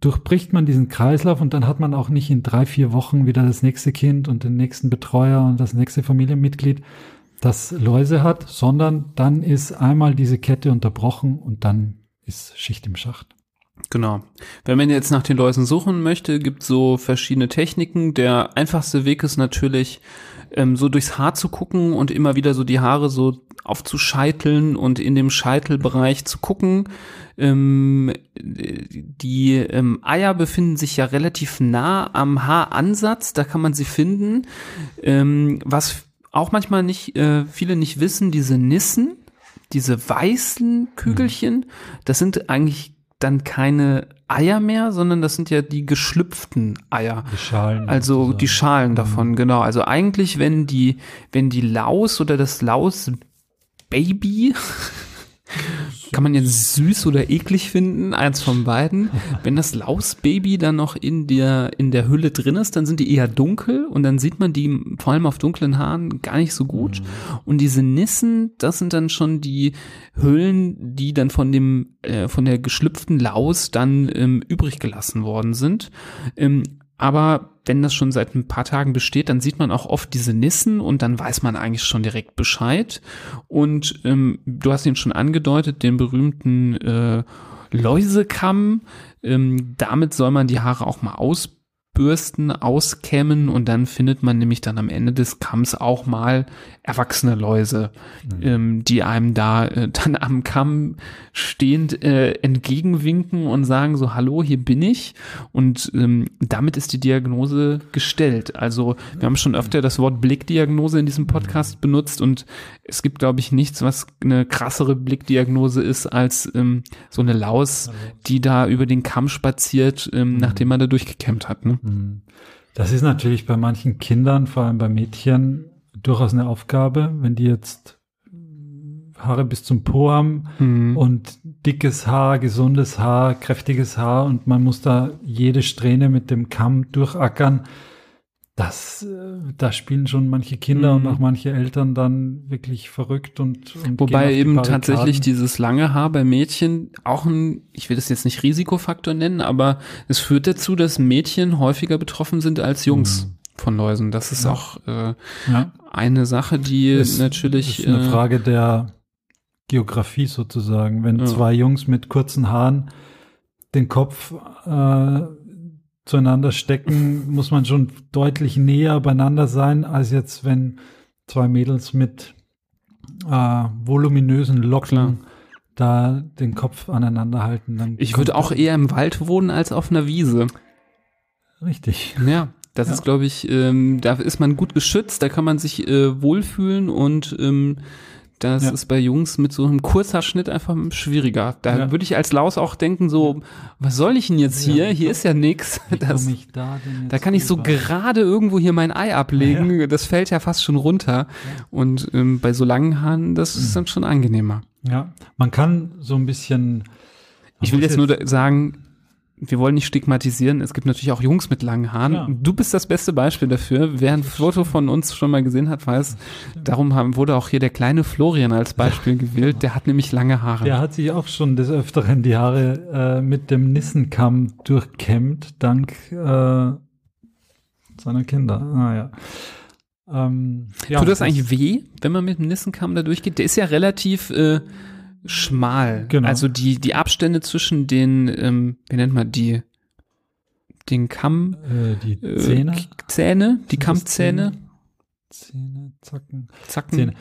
S2: durchbricht man diesen Kreislauf und dann hat man auch nicht in drei, vier Wochen wieder das nächste Kind und den nächsten Betreuer und das nächste Familienmitglied, das Läuse hat, sondern dann ist einmal diese Kette unterbrochen und dann ist Schicht im Schacht.
S1: Genau. Wenn man jetzt nach den Läusen suchen möchte, gibt so verschiedene Techniken. Der einfachste Weg ist natürlich, ähm, so durchs Haar zu gucken und immer wieder so die Haare so aufzuscheiteln und in dem Scheitelbereich zu gucken. Ähm, die ähm, Eier befinden sich ja relativ nah am Haaransatz, da kann man sie finden. Ähm, was auch manchmal nicht äh, viele nicht wissen, diese Nissen, diese weißen Kügelchen, das sind eigentlich dann keine Eier mehr, sondern das sind ja die geschlüpften Eier. Die Schalen. Also sozusagen. die Schalen davon, mhm. genau. Also eigentlich, wenn die, wenn die Laus oder das Laus Baby kann man jetzt süß oder eklig finden, eins von beiden. Wenn das Lausbaby dann noch in der, in der Hülle drin ist, dann sind die eher dunkel und dann sieht man die vor allem auf dunklen Haaren gar nicht so gut. Mhm. Und diese Nissen, das sind dann schon die Hüllen, die dann von dem, äh, von der geschlüpften Laus dann ähm, übrig gelassen worden sind. Ähm, aber wenn das schon seit ein paar Tagen besteht, dann sieht man auch oft diese Nissen und dann weiß man eigentlich schon direkt Bescheid. Und ähm, du hast ihn schon angedeutet, den berühmten äh, Läusekamm. Ähm, damit soll man die Haare auch mal aus Bürsten auskämmen und dann findet man nämlich dann am Ende des Kamms auch mal erwachsene Läuse, mhm. ähm, die einem da äh, dann am Kamm stehend äh, entgegenwinken und sagen so, hallo, hier bin ich. Und ähm, damit ist die Diagnose gestellt. Also wir haben schon öfter das Wort Blickdiagnose in diesem Podcast benutzt und es gibt, glaube ich, nichts, was eine krassere Blickdiagnose ist als ähm, so eine Laus, die da über den Kamm spaziert, ähm, mhm. nachdem man da durchgekämmt hat. Ne? Mhm.
S2: Das ist natürlich bei manchen Kindern, vor allem bei Mädchen, durchaus eine Aufgabe, wenn die jetzt Haare bis zum Po haben
S1: Mhm.
S2: und dickes Haar, gesundes Haar, kräftiges Haar und man muss da jede Strähne mit dem Kamm durchackern. Das, äh, da spielen schon manche Kinder
S1: Mhm.
S2: und auch manche Eltern dann wirklich verrückt und, und
S1: Wobei
S2: die
S1: eben
S2: Barrikaden.
S1: tatsächlich dieses lange Haar bei Mädchen auch ein, ich will das jetzt nicht Risikofaktor nennen, aber es führt dazu, dass Mädchen häufiger betroffen sind als Jungs
S2: Mhm.
S1: von Läusen. Das ist
S2: Ja.
S1: auch äh,
S2: ja,
S1: eine Sache, die
S2: ist,
S1: natürlich
S2: ist eine
S1: äh,
S2: Frage der Geografie sozusagen. Wenn
S1: Ja.
S2: zwei Jungs mit kurzen Haaren den Kopf äh, zueinander stecken, muss man schon deutlich näher beieinander sein, als jetzt, wenn zwei Mädels mit äh, voluminösen Locken
S1: Klar.
S2: da den Kopf aneinander halten. Dann
S1: Ich würde auch eher im Wald wohnen als auf einer Wiese.
S2: richtig.
S1: Ja, das
S2: Ja.
S1: ist, glaube ich, ähm, da ist man gut geschützt, da kann man sich äh, wohlfühlen und ähm, das
S2: Ja.
S1: ist bei Jungs mit so einem Kurzhaarschnitt einfach schwieriger. Da
S2: Ja.
S1: würde ich als Laus auch denken, so, was soll ich denn jetzt hier? Hier ist ja nix. Das,
S2: ich da
S1: da kann ich so
S2: rüber?
S1: gerade irgendwo hier mein Ei ablegen. Das fällt ja fast schon runter. Und ähm, bei so langen Haaren, das ist dann schon angenehmer.
S2: Ja, man kann so ein bisschen.
S1: Ich will jetzt nur sagen, wir wollen nicht stigmatisieren. Es gibt natürlich auch Jungs mit langen Haaren.
S2: Ja.
S1: Du bist das beste Beispiel dafür. Wer ein Foto von uns schon mal gesehen hat, weiß, darum haben, wurde auch hier der kleine Florian als Beispiel gewählt. Der hat nämlich lange Haare.
S2: Der hat sich auch schon des Öfteren die Haare äh, mit dem Nissenkamm durchkämmt, dank äh, seiner Kinder. Ah, ja. Ähm, ja,
S1: Tut das eigentlich weh, wenn man mit dem Nissenkamm da durchgeht? Der ist ja relativ äh, schmal.
S2: Genau.
S1: Also die, die Abstände zwischen den, ähm, wie nennt man die, den Kamm,
S2: äh, die
S1: äh,
S2: Zähne?
S1: Zähne, die Kammzähne,
S2: Zähne, Zacken.
S1: Zacken.
S2: Zähne.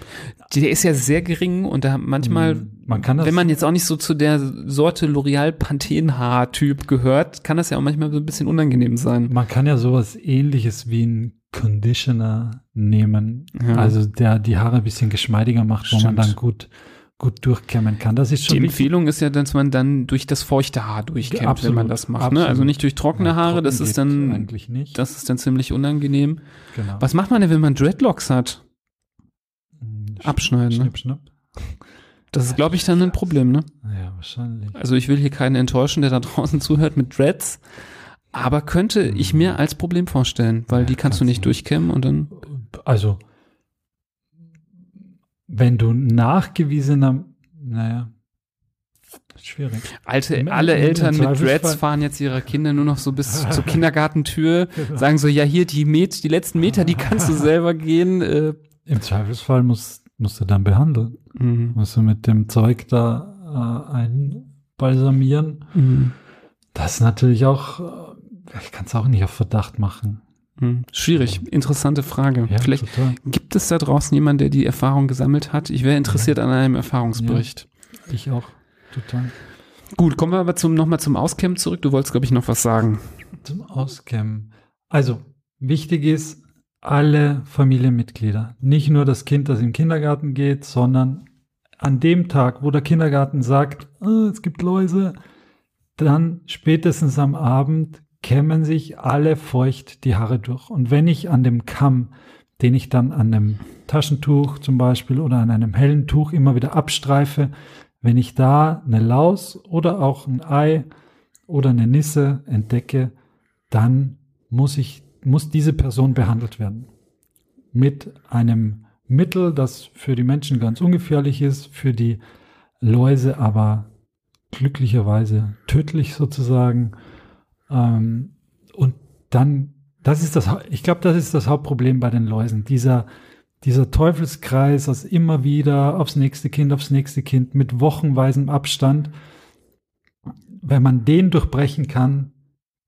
S1: Der ist ja sehr gering und da manchmal,
S2: Mm, man kann das,
S1: wenn man jetzt auch nicht so zu der Sorte L'Oreal Panthenhaar-Typ gehört, kann das ja auch manchmal so ein bisschen unangenehm sein.
S2: man kann ja sowas ähnliches wie ein Conditioner nehmen.
S1: Ja.
S2: Also der die Haare ein bisschen geschmeidiger macht, wo man
S1: Stimmt.
S2: dann gut, gut durchkämmen kann. Das ist
S1: Die
S2: schon wichtig.
S1: Empfehlung ist ja, dass man dann durch das feuchte Haar durchkämmt, wenn
S2: Absolut,
S1: man das macht. Ne? Also nicht durch trockene
S2: Ja,
S1: Haare,
S2: trocken
S1: das ist dann,
S2: eigentlich nicht.
S1: das ist dann ziemlich unangenehm.
S2: genau.
S1: Was macht man denn, wenn man Dreadlocks hat?
S2: Hm, sch-
S1: Abschneiden, ne?
S2: Schnipp, schnapp.
S1: Das ist, glaube ich, dann ein Problem, ne?
S2: Ja, wahrscheinlich.
S1: Also ich will hier keinen enttäuschen, der da draußen zuhört mit Dreads. Aber könnte ich mir als Problem vorstellen, weil
S2: Ja,
S1: die kannst du nicht
S2: du.
S1: durchkämmen und dann.
S2: Also, wenn du nachgewiesener, naja, schwierig.
S1: Alte, alle
S2: im-
S1: Eltern mit Dreads fahren jetzt ihre Kinder nur noch so bis zur Kindergartentür,
S2: Genau.
S1: sagen so, ja hier die Met, die letzten Meter, die kannst du selber gehen. Äh,
S2: Im Zweifelsfall musst, musst du dann behandeln.
S1: mhm.
S2: Musst du mit dem Zeug da äh, einbalsamieren.
S1: Mhm.
S2: Das ist natürlich auch, äh, ich kann es auch nicht auf Verdacht machen.
S1: Mhm. Schwierig, interessante Frage.
S2: Ja,
S1: Vielleicht
S2: total.
S1: gibt es da draußen jemanden, der die Erfahrung gesammelt hat. Ich wäre interessiert an einem Erfahrungsbericht.
S2: Ich auch, total.
S1: Gut, kommen wir aber zum, nochmal zum Auscamp zurück. Du wolltest, glaube ich, noch was sagen.
S2: Zum Auskämmen. Also, wichtig ist, alle Familienmitglieder, nicht nur das Kind, das im Kindergarten geht, sondern an dem Tag, wo der Kindergarten sagt, "Ah, es gibt Läuse, dann spätestens am Abend kämmen sich alle feucht die Haare durch. Und wenn ich an dem Kamm, den ich dann an einem Taschentuch zum Beispiel oder an einem hellen Tuch immer wieder abstreife, wenn ich da eine Laus oder auch ein Ei oder eine Nisse entdecke, dann muss ich, muss diese Person behandelt werden. Mit einem Mittel, das für die Menschen ganz ungefährlich ist, für die Läuse aber glücklicherweise tödlich sozusagen. Ähm, und dann, das ist das, ich glaube, das ist das Hauptproblem bei den Läusen. Dieser, dieser Teufelskreis aus immer wieder aufs nächste Kind, aufs nächste Kind mit wochenweisem Abstand. Wenn man den durchbrechen kann,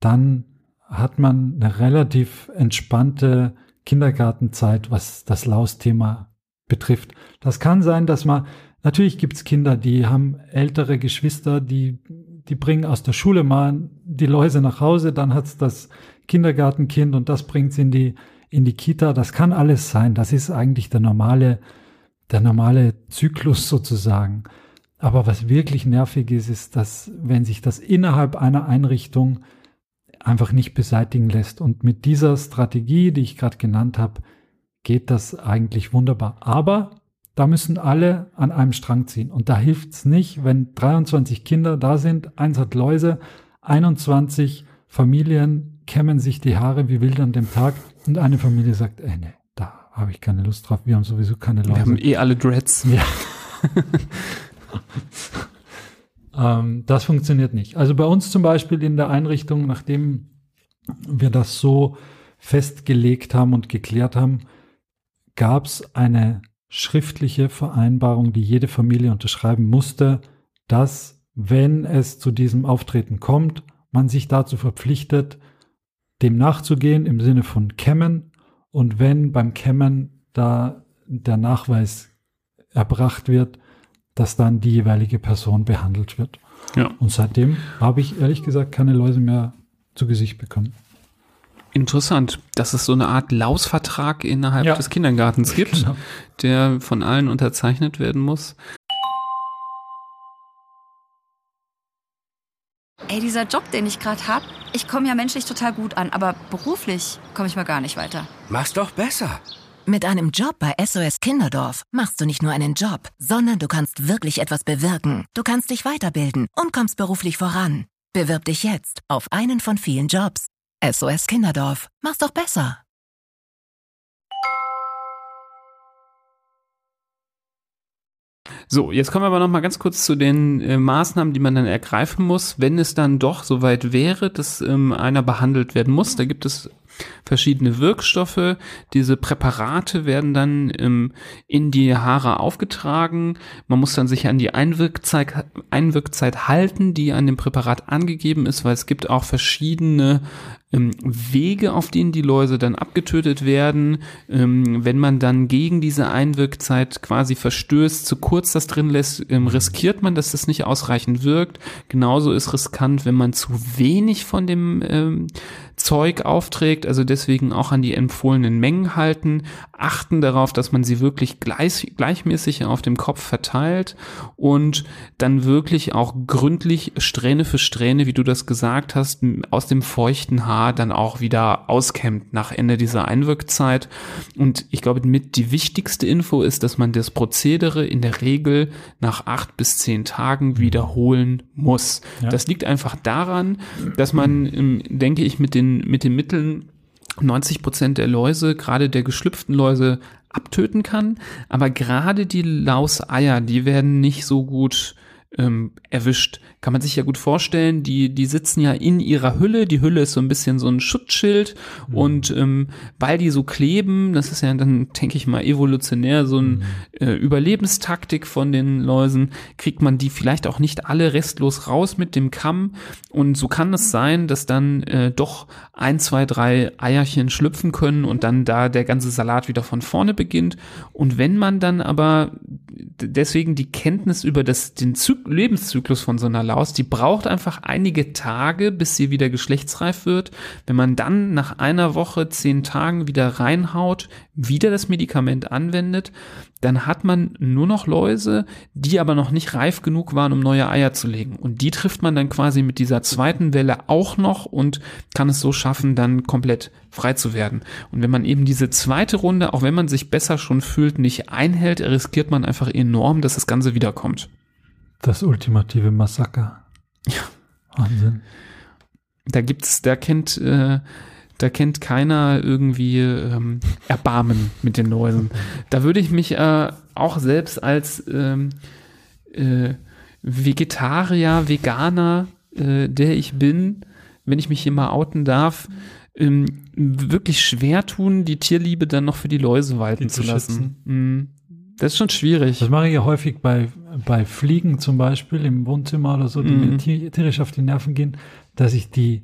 S2: dann hat man eine relativ entspannte Kindergartenzeit, was das Laus-Thema betrifft. Das kann sein, dass man, natürlich gibt's Kinder, die haben ältere Geschwister, die, die bringen aus der Schule mal die Läuse nach Hause, dann hat's das Kindergartenkind und das bringt's in die, in die Kita. Das kann alles sein. Das ist eigentlich der normale, der normale Zyklus sozusagen. Aber was wirklich nervig ist, ist, dass wenn sich das innerhalb einer Einrichtung einfach nicht beseitigen lässt. Und mit dieser Strategie, die ich gerade genannt habe, geht das eigentlich wunderbar. Aber da müssen alle an einem Strang ziehen. Und da hilft's nicht, wenn 23 Kinder da sind, eins hat Läuse, 21 Familien kämmen sich die Haare wie wild an dem Tag und eine Familie sagt, ey, nee, da habe ich keine Lust drauf, wir haben sowieso keine Läuse.
S1: Wir haben eh alle Dreads.
S2: Ja. ähm, das funktioniert nicht. Also bei uns zum Beispiel in der Einrichtung, nachdem wir das so festgelegt haben und geklärt haben, gab es eine schriftliche Vereinbarung, die jede Familie unterschreiben musste, dass, wenn es zu diesem Auftreten kommt, man sich dazu verpflichtet, dem nachzugehen im Sinne von Kämmen und wenn beim Kämmen da der Nachweis erbracht wird, dass dann die jeweilige Person behandelt wird.
S1: Ja.
S2: Und seitdem habe ich ehrlich gesagt keine Läuse mehr zu Gesicht bekommen.
S1: Interessant, dass es so eine Art Lausvertrag innerhalb
S2: Ja.
S1: des Kindergartens gibt,
S2: Genau.
S1: der von allen unterzeichnet werden muss.
S3: Ey, dieser Job, den ich gerade hab, ich komme ja menschlich total gut an, aber beruflich komme ich mal gar nicht weiter.
S4: Mach's doch besser.
S5: Mit einem Job bei SOS Kinderdorf machst du nicht nur einen Job, sondern du kannst wirklich etwas bewirken. Du kannst dich weiterbilden und kommst beruflich voran. Bewirb dich jetzt auf einen von vielen Jobs. SOS Kinderdorf. Mach's doch besser.
S1: So, jetzt kommen wir aber noch mal ganz kurz zu den äh, Maßnahmen, die man dann ergreifen muss, wenn es dann doch soweit wäre, dass ähm, einer behandelt werden muss. Da gibt es verschiedene Wirkstoffe. Diese Präparate werden dann ähm, in die Haare aufgetragen. Man muss dann sich an die Einwirkzeit, Einwirkzeit halten, die an dem Präparat angegeben ist, weil es gibt auch verschiedene ähm, Wege, auf denen die Läuse dann abgetötet werden. Ähm, wenn man dann gegen diese Einwirkzeit quasi verstößt, zu kurz das drin lässt, ähm, riskiert man, dass das nicht ausreichend wirkt. Genauso ist riskant, wenn man zu wenig von dem ähm, Zeug aufträgt, also deswegen auch an die empfohlenen Mengen halten, achten darauf, dass man sie wirklich gleich, gleichmäßig auf dem Kopf verteilt und dann wirklich auch gründlich Strähne für Strähne, wie du das gesagt hast, aus dem feuchten Haar dann auch wieder auskämmt nach Ende dieser Einwirkzeit. Und ich glaube, mit die wichtigste Info ist, dass man das Prozedere in der Regel nach acht bis zehn Tagen wiederholen muss.
S2: Ja.
S1: Das liegt einfach daran, dass man, ähm, denke ich, mit den, mit den Mitteln 90 Prozent der Läuse, gerade der geschlüpften Läuse, abtöten kann. Aber gerade die Lauseier, die werden nicht so gut ähm, erwischt. Kann man sich ja gut vorstellen, die, die sitzen ja in ihrer Hülle. Die Hülle ist so ein bisschen so ein Schutzschild. Und ähm, weil die so kleben, das ist ja dann, denke ich mal, evolutionär so ein äh, Überlebenstaktik von den Läusen, kriegt man die vielleicht auch nicht alle restlos raus mit dem Kamm. Und so kann es sein, dass dann äh, doch ein, zwei, drei Eierchen schlüpfen können und dann da der ganze Salat wieder von vorne beginnt. Und wenn man dann aber deswegen die Kenntnis über das, den Zyk Lebenszyklus von so einer Laus, die braucht einfach einige Tage, bis sie wieder geschlechtsreif wird. Wenn man dann nach einer Woche, zehn Tagen wieder reinhaut, wieder das Medikament anwendet, dann hat man nur noch Läuse, die aber noch nicht reif genug waren, um neue Eier zu legen. Und die trifft man dann quasi mit dieser zweiten Welle auch noch und kann es so schaffen, dann komplett frei zu werden. Und wenn man eben diese zweite Runde, auch wenn man sich besser schon fühlt, nicht einhält, riskiert man einfach enorm, dass das Ganze wiederkommt.
S2: Das ultimative Massaker.
S1: Ja.
S2: Wahnsinn.
S1: Da gibt's, da kennt, äh, da kennt keiner irgendwie ähm, Erbarmen mit den Läusen. Da würde ich mich äh, auch selbst als ähm, äh, Vegetarier, Veganer, äh, der ich bin, wenn ich mich hier mal outen darf, ähm, wirklich schwer tun, die Tierliebe dann noch für die Läuse walten
S2: Die
S1: zu
S2: zu
S1: lassen. Mm. Das ist schon schwierig.
S2: Das mache ich ja häufig bei, bei Fliegen zum Beispiel im Wohnzimmer oder so, die
S1: Mhm.
S2: mir tier- tierisch auf die Nerven gehen, dass ich die,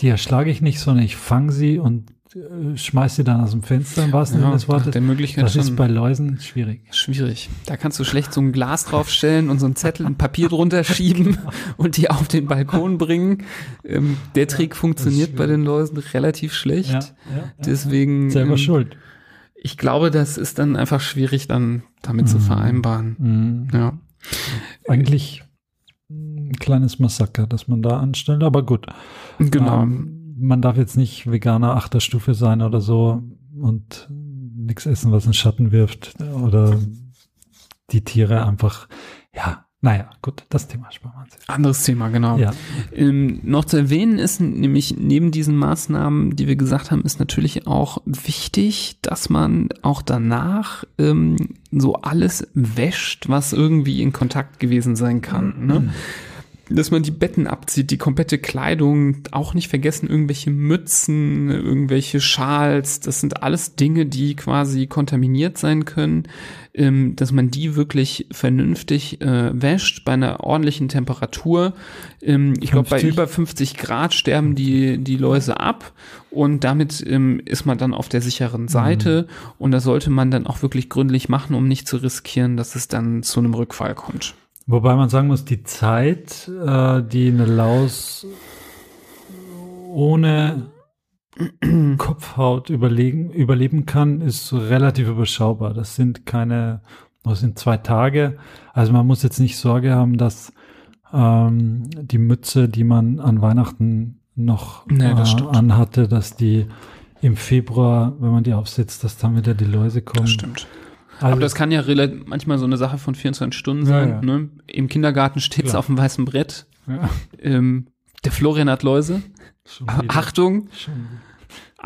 S2: die erschlage ich nicht, sondern ich fange sie und äh, schmeiß sie dann aus dem Fenster im wahrsten Sinne des Wortes. Das ist bei Läusen schwierig.
S1: Schwierig. Da kannst du schlecht so ein Glas draufstellen und so einen Zettel, ein Papier drunter schieben und die auf den Balkon bringen. Ähm, der Trick funktioniert bei den Läusen relativ schlecht.
S2: Ja, ja, ja,
S1: Deswegen,
S2: Selber
S1: ähm,
S2: schuld.
S1: Ich glaube, das ist dann einfach schwierig, dann damit zu
S2: Mhm.
S1: vereinbaren.
S2: Mhm.
S1: Ja.
S2: Eigentlich ein kleines Massaker, das man da anstellt, aber gut.
S1: Genau.
S2: Ähm, man darf jetzt nicht Veganer achter Stufe sein oder so und nichts essen, was einen Schatten wirft oder die Tiere einfach, ja, naja, gut, das Thema sparen wir uns.
S1: Anderes Thema, genau.
S2: Ja.
S1: Ähm, noch zu erwähnen ist nämlich neben diesen Maßnahmen, die wir gesagt haben, ist natürlich auch wichtig, dass man auch danach ähm, so alles wäscht, was irgendwie in Kontakt gewesen sein kann. Ne? Dass man die Betten abzieht, die komplette Kleidung, auch nicht vergessen, irgendwelche Mützen, irgendwelche Schals, das sind alles Dinge, die quasi kontaminiert sein können, ähm, dass man die wirklich vernünftig äh, wäscht bei einer ordentlichen Temperatur. Ähm, ich glaube, bei
S2: 50?
S1: über 50 Grad sterben die, die Läuse ab und damit ähm, ist man dann auf der sicheren Seite und das sollte man dann auch wirklich gründlich machen, um nicht zu riskieren, dass es dann zu einem Rückfall kommt.
S2: Wobei man sagen muss, die Zeit, äh, die eine Laus ohne Kopfhaut überlegen, überleben kann, ist relativ überschaubar. Das sind keine, das sind zwei Tage. Also man muss jetzt nicht Sorge haben, dass ähm, die Mütze, die man an Weihnachten noch
S1: Nee, das
S2: äh, anhatte, dass die im Februar, wenn man die aufsetzt, dass dann wieder die Läuse kommen.
S1: Das stimmt.
S2: Also,
S1: Aber das kann ja manchmal so eine Sache von 24 Stunden
S2: Ja,
S1: sein.
S2: ja.
S1: Ne? Im Kindergarten steht's
S2: Klar.
S1: auf dem weißen Brett.
S2: ja,
S1: Ähm, der Florian hat Läuse.
S2: schon.
S1: Achtung,
S2: Schon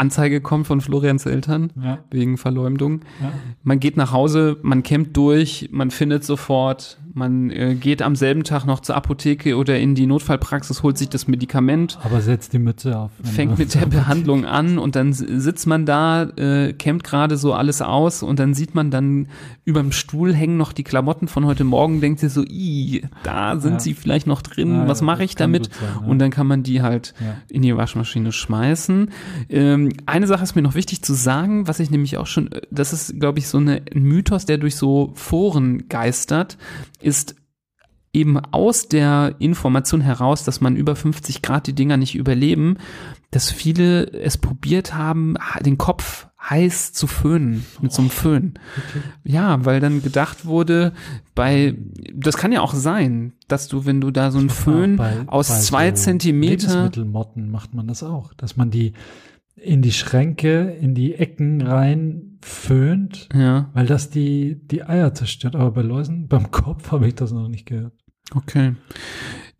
S1: Anzeige kommt von Florians Eltern.
S2: Ja,
S1: wegen Verleumdung.
S2: ja.
S1: Man geht nach Hause, man kämmt durch, man findet sofort, man äh, geht am selben Tag noch zur Apotheke oder in die Notfallpraxis, holt sich das Medikament,
S2: Aber setzt die Mütze auf.
S1: fängt mit der Behandlung an und dann sitzt man da, äh, kämmt gerade so alles aus und dann sieht man dann überm Stuhl hängen noch die Klamotten von heute Morgen, denkt sich so, i, da sind
S2: Ja.
S1: sie vielleicht noch drin, was mache ich damit?
S2: sein.
S1: Und dann kann man die halt in die Waschmaschine schmeißen. Ähm, eine Sache ist mir noch wichtig zu sagen, was ich nämlich auch schon, äh, das ist, glaube ich, so eine, ein Mythos, der durch so Foren geistert, ist eben aus der Information heraus, dass man über 50 Grad die Dinger nicht überleben, dass viele es probiert haben, ha- den Kopf heiß zu föhnen, mit so einem Föhn. Ja, weil dann gedacht wurde, bei, das kann ja auch sein, dass du, wenn du da so einen Föhn
S2: Bei-
S1: aus
S2: bei
S1: zwei
S2: so
S1: Zentimeter,
S2: Lebensmittelmotten macht man das auch, dass man die in die Schränke, in die Ecken rein föhnt,
S1: ja,
S2: weil das die, die Eier zerstört. Aber bei Läusen, beim Kopf habe ich das noch nicht gehört.
S1: Okay.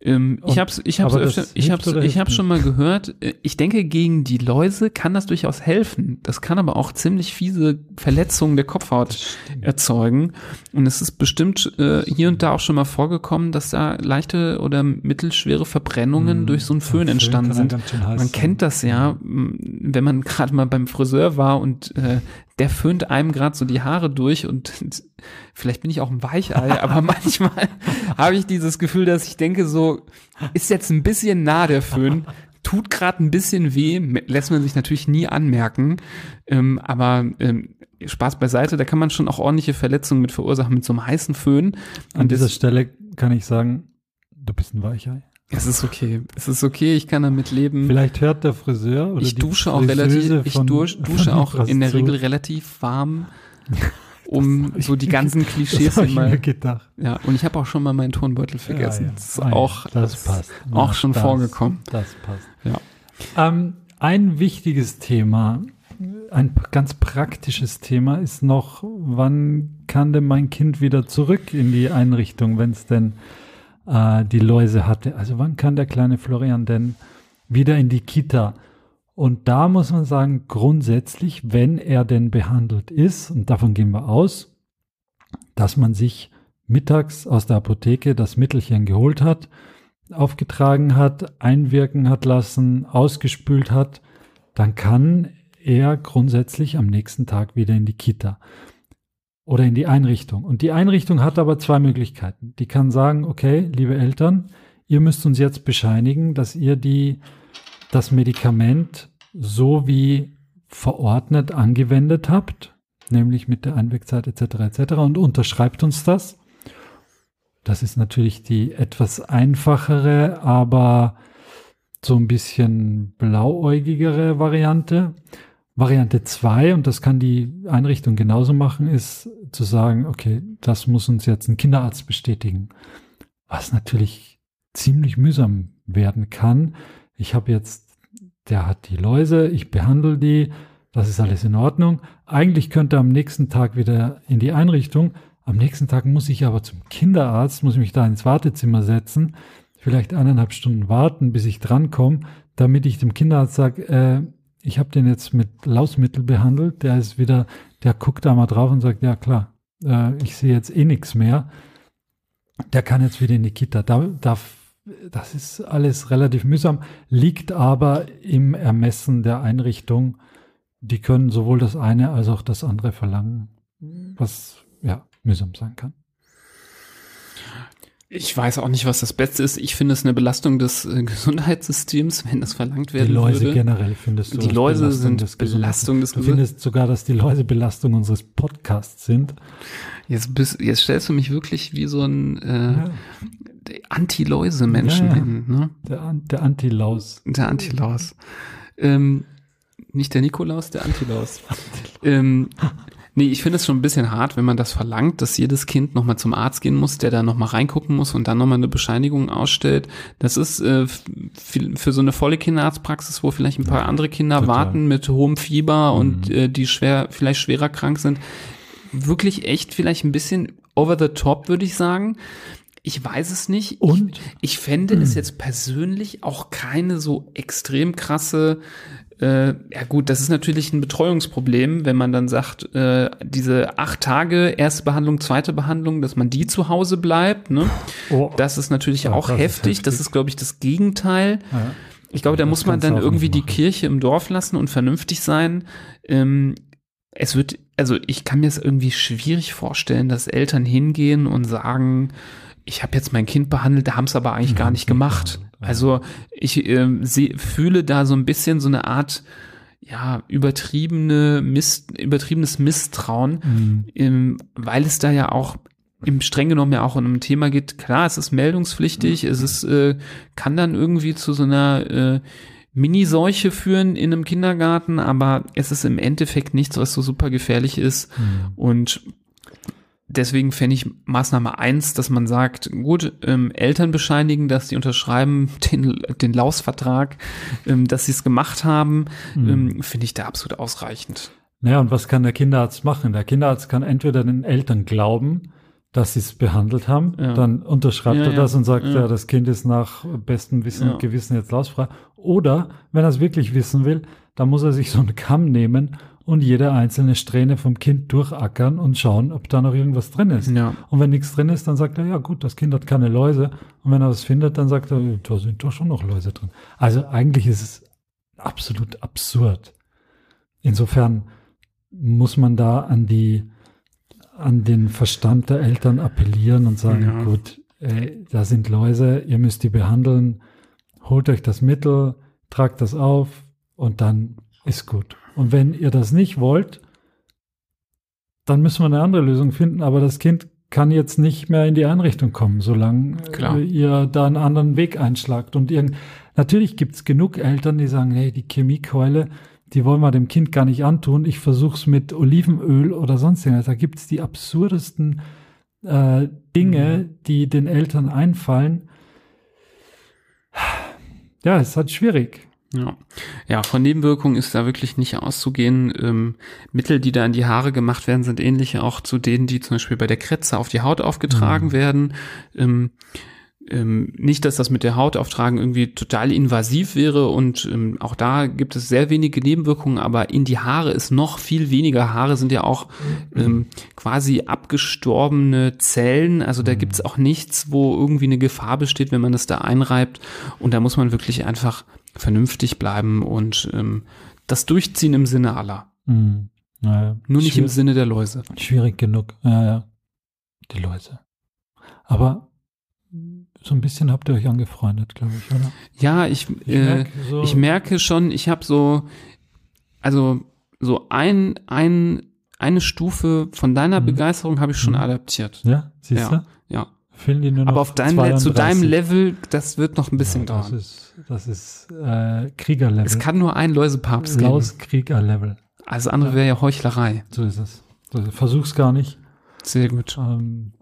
S1: Ähm, ich hab's, ich hab's öfter, ich hab's, ich hab's schon mal gehört. Äh, Ich denke, gegen die Läuse kann das durchaus helfen. Das kann aber auch ziemlich fiese Verletzungen der Kopfhaut erzeugen. Und es ist bestimmt äh, hier und da auch schon mal vorgekommen, dass da leichte oder mittelschwere Verbrennungen
S2: Mhm.
S1: durch so einen Föhn
S2: Föhn
S1: entstanden sind. Man kennt das ja, wenn man gerade mal beim Friseur war und äh, der föhnt einem gerade so die Haare durch und vielleicht bin ich auch ein Weichei, aber manchmal habe ich dieses Gefühl, dass ich denke, so ist jetzt ein bisschen nah der Föhn, tut gerade ein bisschen weh, lässt man sich natürlich nie anmerken, ähm, aber ähm, Spaß beiseite, da kann man schon auch ordentliche Verletzungen mit verursachen mit so einem heißen Föhn.
S2: An
S1: Und
S2: dieser
S1: das,
S2: Stelle kann ich sagen, du bist ein Weichei.
S1: es ist okay, es ist okay, ich kann damit leben.
S2: Vielleicht hört der Friseur oder
S1: ich dusche auch
S2: Friseuse
S1: relativ, ich
S2: von-
S1: dusch,
S2: von
S1: dusche auch in der. Regel relativ warm, um so die ganzen
S2: Das
S1: Klischees
S2: ich
S1: immer.
S2: mir gedacht.
S1: Ja, und ich habe auch schon mal meinen Turnbeutel vergessen.
S2: Ja, ja.
S1: Das ist auch,
S2: das passt.
S1: auch schon
S2: das,
S1: vorgekommen.
S2: Das passt.
S1: Ja.
S2: Ähm, ein wichtiges Thema, ein ganz praktisches Thema ist noch, wann kann denn mein Kind wieder zurück in die Einrichtung, wenn es denn äh, die Läuse hatte? Also wann kann der kleine Florian denn wieder in die Kita? Und da muss man sagen, grundsätzlich, wenn er denn behandelt ist, und davon gehen wir aus, dass man sich mittags aus der Apotheke das Mittelchen geholt hat, aufgetragen hat, einwirken hat lassen, ausgespült hat, dann kann er grundsätzlich am nächsten Tag wieder in die Kita oder in die Einrichtung. Und die Einrichtung hat aber zwei Möglichkeiten. Die kann sagen, okay, liebe Eltern, ihr müsst uns jetzt bescheinigen, dass ihr die, das Medikament so wie verordnet angewendet habt, nämlich mit der Einwirkzeit etc. etc. und unterschreibt uns das. Das ist natürlich die etwas einfachere, aber so ein bisschen blauäugigere Variante. Variante 2, und das kann die Einrichtung genauso machen, ist zu sagen, okay, das muss uns jetzt ein Kinderarzt bestätigen. Was natürlich ziemlich mühsam werden kann. Ich habe jetzt, der hat die Läuse, ich behandle die, das ist alles in Ordnung. Eigentlich könnte er am nächsten Tag wieder in die Einrichtung, Am nächsten Tag muss ich aber zum Kinderarzt, muss ich mich da ins Wartezimmer setzen, vielleicht eineinhalb Stunden warten, bis ich drankomme, damit ich dem Kinderarzt sage, äh, ich habe den jetzt mit Lausmittel behandelt, der ist wieder, der guckt da mal drauf und sagt, ja klar, äh, ich sehe jetzt eh nichts mehr. Der kann jetzt wieder in die Kita. Da, da, das ist alles relativ mühsam, liegt aber im Ermessen der Einrichtung. Die können sowohl das eine als auch das andere verlangen, was ja mühsam sein kann.
S1: Ich weiß auch nicht, was das Beste ist. Ich finde es eine Belastung des äh, Gesundheitssystems, wenn das verlangt werden
S2: Die Läuse
S1: würde.
S2: generell findest du.
S1: Die Läuse
S2: Belastung
S1: sind
S2: des
S1: Belastung des
S2: Du findest sogar, dass die Läuse Belastung unseres Podcasts sind.
S1: Jetzt, bist, jetzt stellst du mich wirklich wie so ein äh,
S2: Ja,
S1: Anti-Läuse-Menschen
S2: Ja, ja.
S1: hin. Ne?
S2: der, der Anti-Laus.
S1: Der Antilaus. Ähm, nicht der Nikolaus, der Antilaus. ähm, nee, ich finde es schon ein bisschen hart, wenn man das verlangt, dass jedes Kind nochmal zum Arzt gehen muss, der da nochmal reingucken muss und dann nochmal eine Bescheinigung ausstellt. Das ist äh, für, so eine volle Kinderarztpraxis, wo vielleicht ein paar andere Kinder
S2: total.
S1: warten mit hohem Fieber und
S2: Mhm.
S1: äh, die schwer, vielleicht schwerer krank sind, wirklich echt vielleicht ein bisschen over the top, würde ich sagen. Ich weiß es nicht.
S2: Und?
S1: Ich, ich fände es jetzt persönlich auch keine so extrem krasse, äh, ja gut, das ist natürlich ein Betreuungsproblem, wenn man dann sagt, äh, diese acht Tage, erste Behandlung, zweite Behandlung, dass man die zu Hause bleibt, ne?
S2: Oh,
S1: Das ist natürlich
S2: Ja,
S1: auch
S2: das ist
S1: heftig. Das
S2: heftig.
S1: ist, glaube ich, das Gegenteil.
S2: ja.
S1: Ich glaube, da
S2: Das
S1: muss man dann irgendwie die. Kirche im Dorf lassen und vernünftig sein. Ähm, es wird, also ich kann mir es irgendwie schwierig vorstellen, dass Eltern hingehen und sagen, ich habe jetzt mein Kind behandelt, da haben es aber eigentlich gar nicht gemacht. Also ich ähm, seh, fühle da so ein bisschen so eine Art, ja, übertriebene Miss, übertriebenes Misstrauen,
S2: Mhm.
S1: ähm, weil es da ja auch im streng genommen ja auch um ein Thema geht. Klar, es ist meldungspflichtig, es ist, äh, kann dann irgendwie zu so einer äh, Mini-Seuche führen in einem Kindergarten, aber es ist im Endeffekt nichts, was so super gefährlich ist.
S2: Mhm.
S1: Und deswegen fände ich Maßnahme eins, dass man sagt, gut, ähm, Eltern bescheinigen, dass sie unterschreiben den, den Lausvertrag, ähm, dass sie es gemacht haben,
S2: Mhm.
S1: ähm, finde ich da absolut ausreichend.
S2: Naja, und was kann der Kinderarzt machen? Der Kinderarzt kann entweder den Eltern glauben, dass sie es behandelt haben,
S1: Ja.
S2: dann unterschreibt
S1: Ja,
S2: er
S1: ja,
S2: das und sagt,
S1: ja.
S2: ja. das Kind ist nach bestem Wissen
S1: Ja.
S2: und Gewissen jetzt lausfrei. Oder, wenn er es wirklich wissen will, dann muss er sich so einen Kamm nehmen und jede einzelne Strähne vom Kind durchackern und schauen, ob da noch irgendwas drin ist.
S1: Ja.
S2: Und wenn nichts drin ist, dann sagt er, ja gut, das Kind hat keine Läuse. Und wenn er was findet, dann sagt er, da sind doch schon noch Läuse drin. Also eigentlich ist es absolut absurd. Insofern muss man da an die, an den Verstand der Eltern appellieren und sagen,
S1: Ja.
S2: gut, ey, da sind Läuse, ihr müsst die behandeln, holt euch das Mittel, tragt das auf und dann ist gut. Und wenn ihr das nicht wollt, dann müssen wir eine andere Lösung finden, aber das Kind kann jetzt nicht mehr in die Einrichtung kommen, solange
S1: Klar.
S2: ihr da einen anderen Weg einschlagt. Und irgend natürlich gibt's genug Eltern, die sagen, hey, die Chemiekeule, die wollen wir dem Kind gar nicht antun. Ich versuch's mit Olivenöl oder sonst irgendwas. Da gibt's die absurdesten äh, Dinge, die den Eltern einfallen. Ja, es ist halt schwierig.
S1: Ja. ja, von Nebenwirkungen ist da wirklich nicht auszugehen. Ähm, Mittel, die da in die Haare gemacht werden, sind ähnliche auch zu denen, die zum Beispiel bei der Kretze auf die Haut aufgetragen
S2: Mhm.
S1: werden. Ähm, ähm, nicht, dass das mit der Haut auftragen irgendwie total invasiv wäre und ähm, auch da gibt es sehr wenige Nebenwirkungen, aber in die Haare ist noch viel weniger. Haare sind ja auch ähm, quasi abgestorbene Zellen, also da gibt's auch nichts, wo irgendwie eine Gefahr besteht, wenn man das da einreibt und da muss man wirklich einfach vernünftig bleiben und ähm, das durchziehen im Sinne aller,
S2: Hm. Naja,
S1: nur nicht im Sinne der Läuse.
S2: schwierig genug. Ja, ja. Die Läuse. Aber so ein bisschen habt ihr euch angefreundet, glaube ich, oder?
S1: Ja, ich,
S2: Ich
S1: äh,
S2: merk so-
S1: ich merke schon, ich habe so, also so ein, ein, eine Stufe von deiner
S2: Mhm.
S1: Begeisterung habe ich schon
S2: Mhm.
S1: adaptiert.
S2: Ja, siehst du?
S1: ja.
S2: Fehlen die nur noch
S1: Aber auf deinem, Le- zu
S2: 32.
S1: deinem Level, das wird noch ein bisschen
S2: ja, das
S1: dauern.
S2: ist, das ist äh, Kriegerlevel.
S1: Es kann nur ein Läusepapst geben.
S2: Laus Kriegerlevel.
S1: Alles andere wäre ja Heuchlerei.
S2: So ist es. Versuch's gar nicht.
S1: Sehr gut.
S2: Ähm,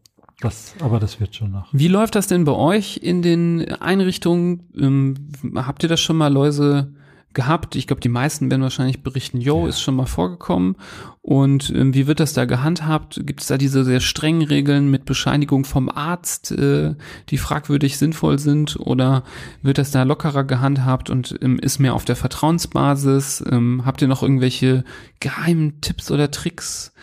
S2: das, aber das wird schon noch.
S1: Wie läuft das denn bei euch in den Einrichtungen? Ähm, habt ihr das schon mal Läuse gehabt. Ich glaube, die meisten werden wahrscheinlich berichten, yo, ist schon mal vorgekommen. Und ähm, wie wird das da gehandhabt? Gibt es da diese sehr strengen Regeln mit Bescheinigung vom Arzt, äh, die fragwürdig sinnvoll sind? Oder wird das da lockerer gehandhabt und ähm, ist mehr auf der Vertrauensbasis? Ähm, habt ihr noch irgendwelche geheimen Tipps oder Tricks?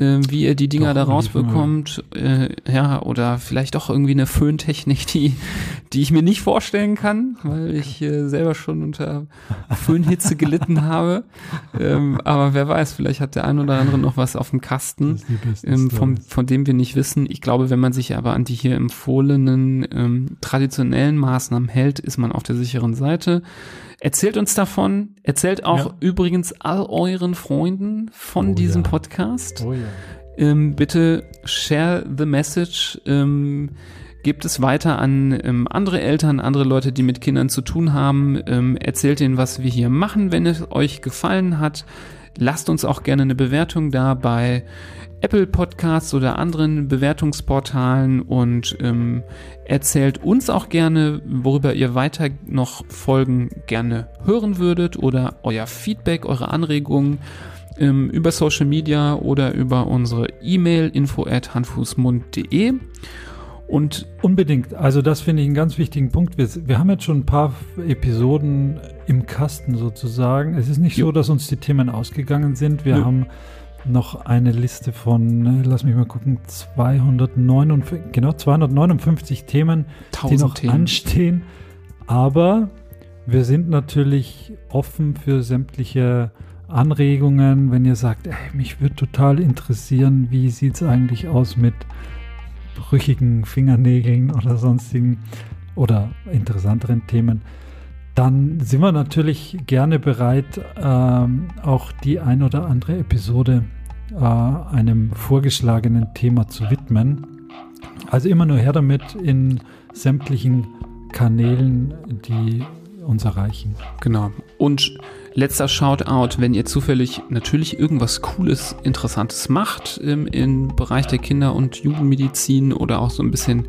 S1: Äh, wie ihr die Dinger
S2: Doch,
S1: da rausbekommt. Äh, ja, oder vielleicht auch irgendwie eine Föhntechnik, die, die ich mir nicht vorstellen kann, weil ich äh, selber schon unter Föhnhitze gelitten habe. Ähm, aber wer weiß, vielleicht hat der ein oder andere noch was auf dem Kasten, ähm, vom, von dem wir nicht wissen. Ich glaube, wenn man sich aber an die hier empfohlenen ähm, traditionellen Maßnahmen hält, ist man auf der sicheren Seite. Erzählt uns davon. Erzählt auch
S2: Ja.
S1: übrigens all euren Freunden von
S2: Oh
S1: diesem
S2: ja.
S1: Podcast.
S2: Oh ja.
S1: Ähm, bitte share the message. Ähm, gebt es weiter an ähm, andere Eltern, andere Leute, die mit Kindern zu tun haben. Ähm, erzählt ihnen, was wir hier machen, wenn es euch gefallen hat. Lasst uns auch gerne eine Bewertung da bei Apple Podcasts oder anderen Bewertungsportalen und ähm, erzählt uns auch gerne, worüber ihr weiter noch Folgen gerne hören würdet oder euer Feedback, eure Anregungen ähm, über Social Media oder über unsere E-Mail info at handfußmund.de und
S2: Unbedingt. Also das finde ich einen ganz wichtigen Punkt. Wir, wir haben jetzt schon ein paar Episoden im Kasten sozusagen. Es ist nicht
S1: Jo.
S2: so, dass uns die Themen ausgegangen sind. Wir
S1: Nö.
S2: haben noch eine Liste von, äh, lass mich mal gucken, 259, genau 259 Themen, die noch
S1: Themen.
S2: anstehen. Aber wir sind natürlich offen für sämtliche Anregungen. Wenn ihr sagt, ey, mich würde total interessieren, wie sieht es eigentlich aus mit brüchigen Fingernägeln oder sonstigen oder interessanteren Themen, dann sind wir natürlich gerne bereit, ähm, auch die ein oder andere Episode äh, einem vorgeschlagenen Thema zu widmen. Also immer nur her damit in sämtlichen Kanälen, die uns erreichen.
S1: Genau. Und letzter Shoutout, wenn ihr zufällig natürlich irgendwas Cooles, Interessantes macht im, im Bereich der Kinder- und Jugendmedizin oder auch so ein bisschen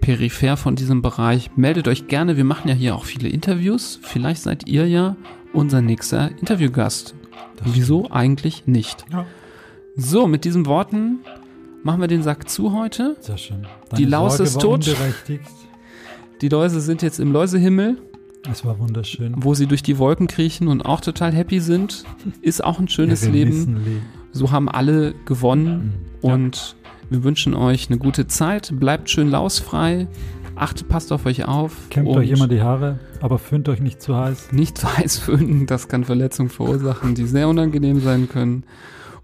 S1: peripher von diesem Bereich, meldet euch gerne. Wir machen ja hier auch viele Interviews. Vielleicht seid ihr ja unser nächster Interviewgast. Wieso eigentlich nicht?
S2: Ja.
S1: So, mit diesen Worten machen wir den Sack zu heute.
S2: Sehr schön.
S1: Die Laus ist tot. Die Läuse sind jetzt im Läusehimmel.
S2: Es war wunderschön.
S1: wo sie durch die Wolken kriechen und auch total happy sind, ist auch ein schönes
S2: Ihre
S1: Leben.
S2: Nissenleben.
S1: So haben alle gewonnen
S2: Mhm. Ja.
S1: und wir wünschen euch eine gute Zeit. Bleibt schön lausfrei. Achtet, passt auf euch auf.
S2: Kämmt euch immer die Haare, aber föhnt euch nicht zu heiß.
S1: Nicht zu heiß föhnen, das kann Verletzungen verursachen, die sehr unangenehm sein können.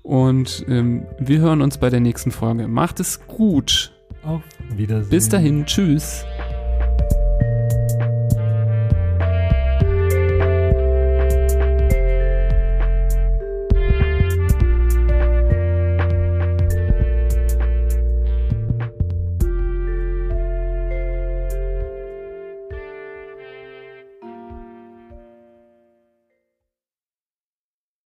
S1: Und ähm, wir hören uns bei der nächsten Folge. Macht es gut.
S2: Auf Wiedersehen.
S1: Bis dahin. Tschüss.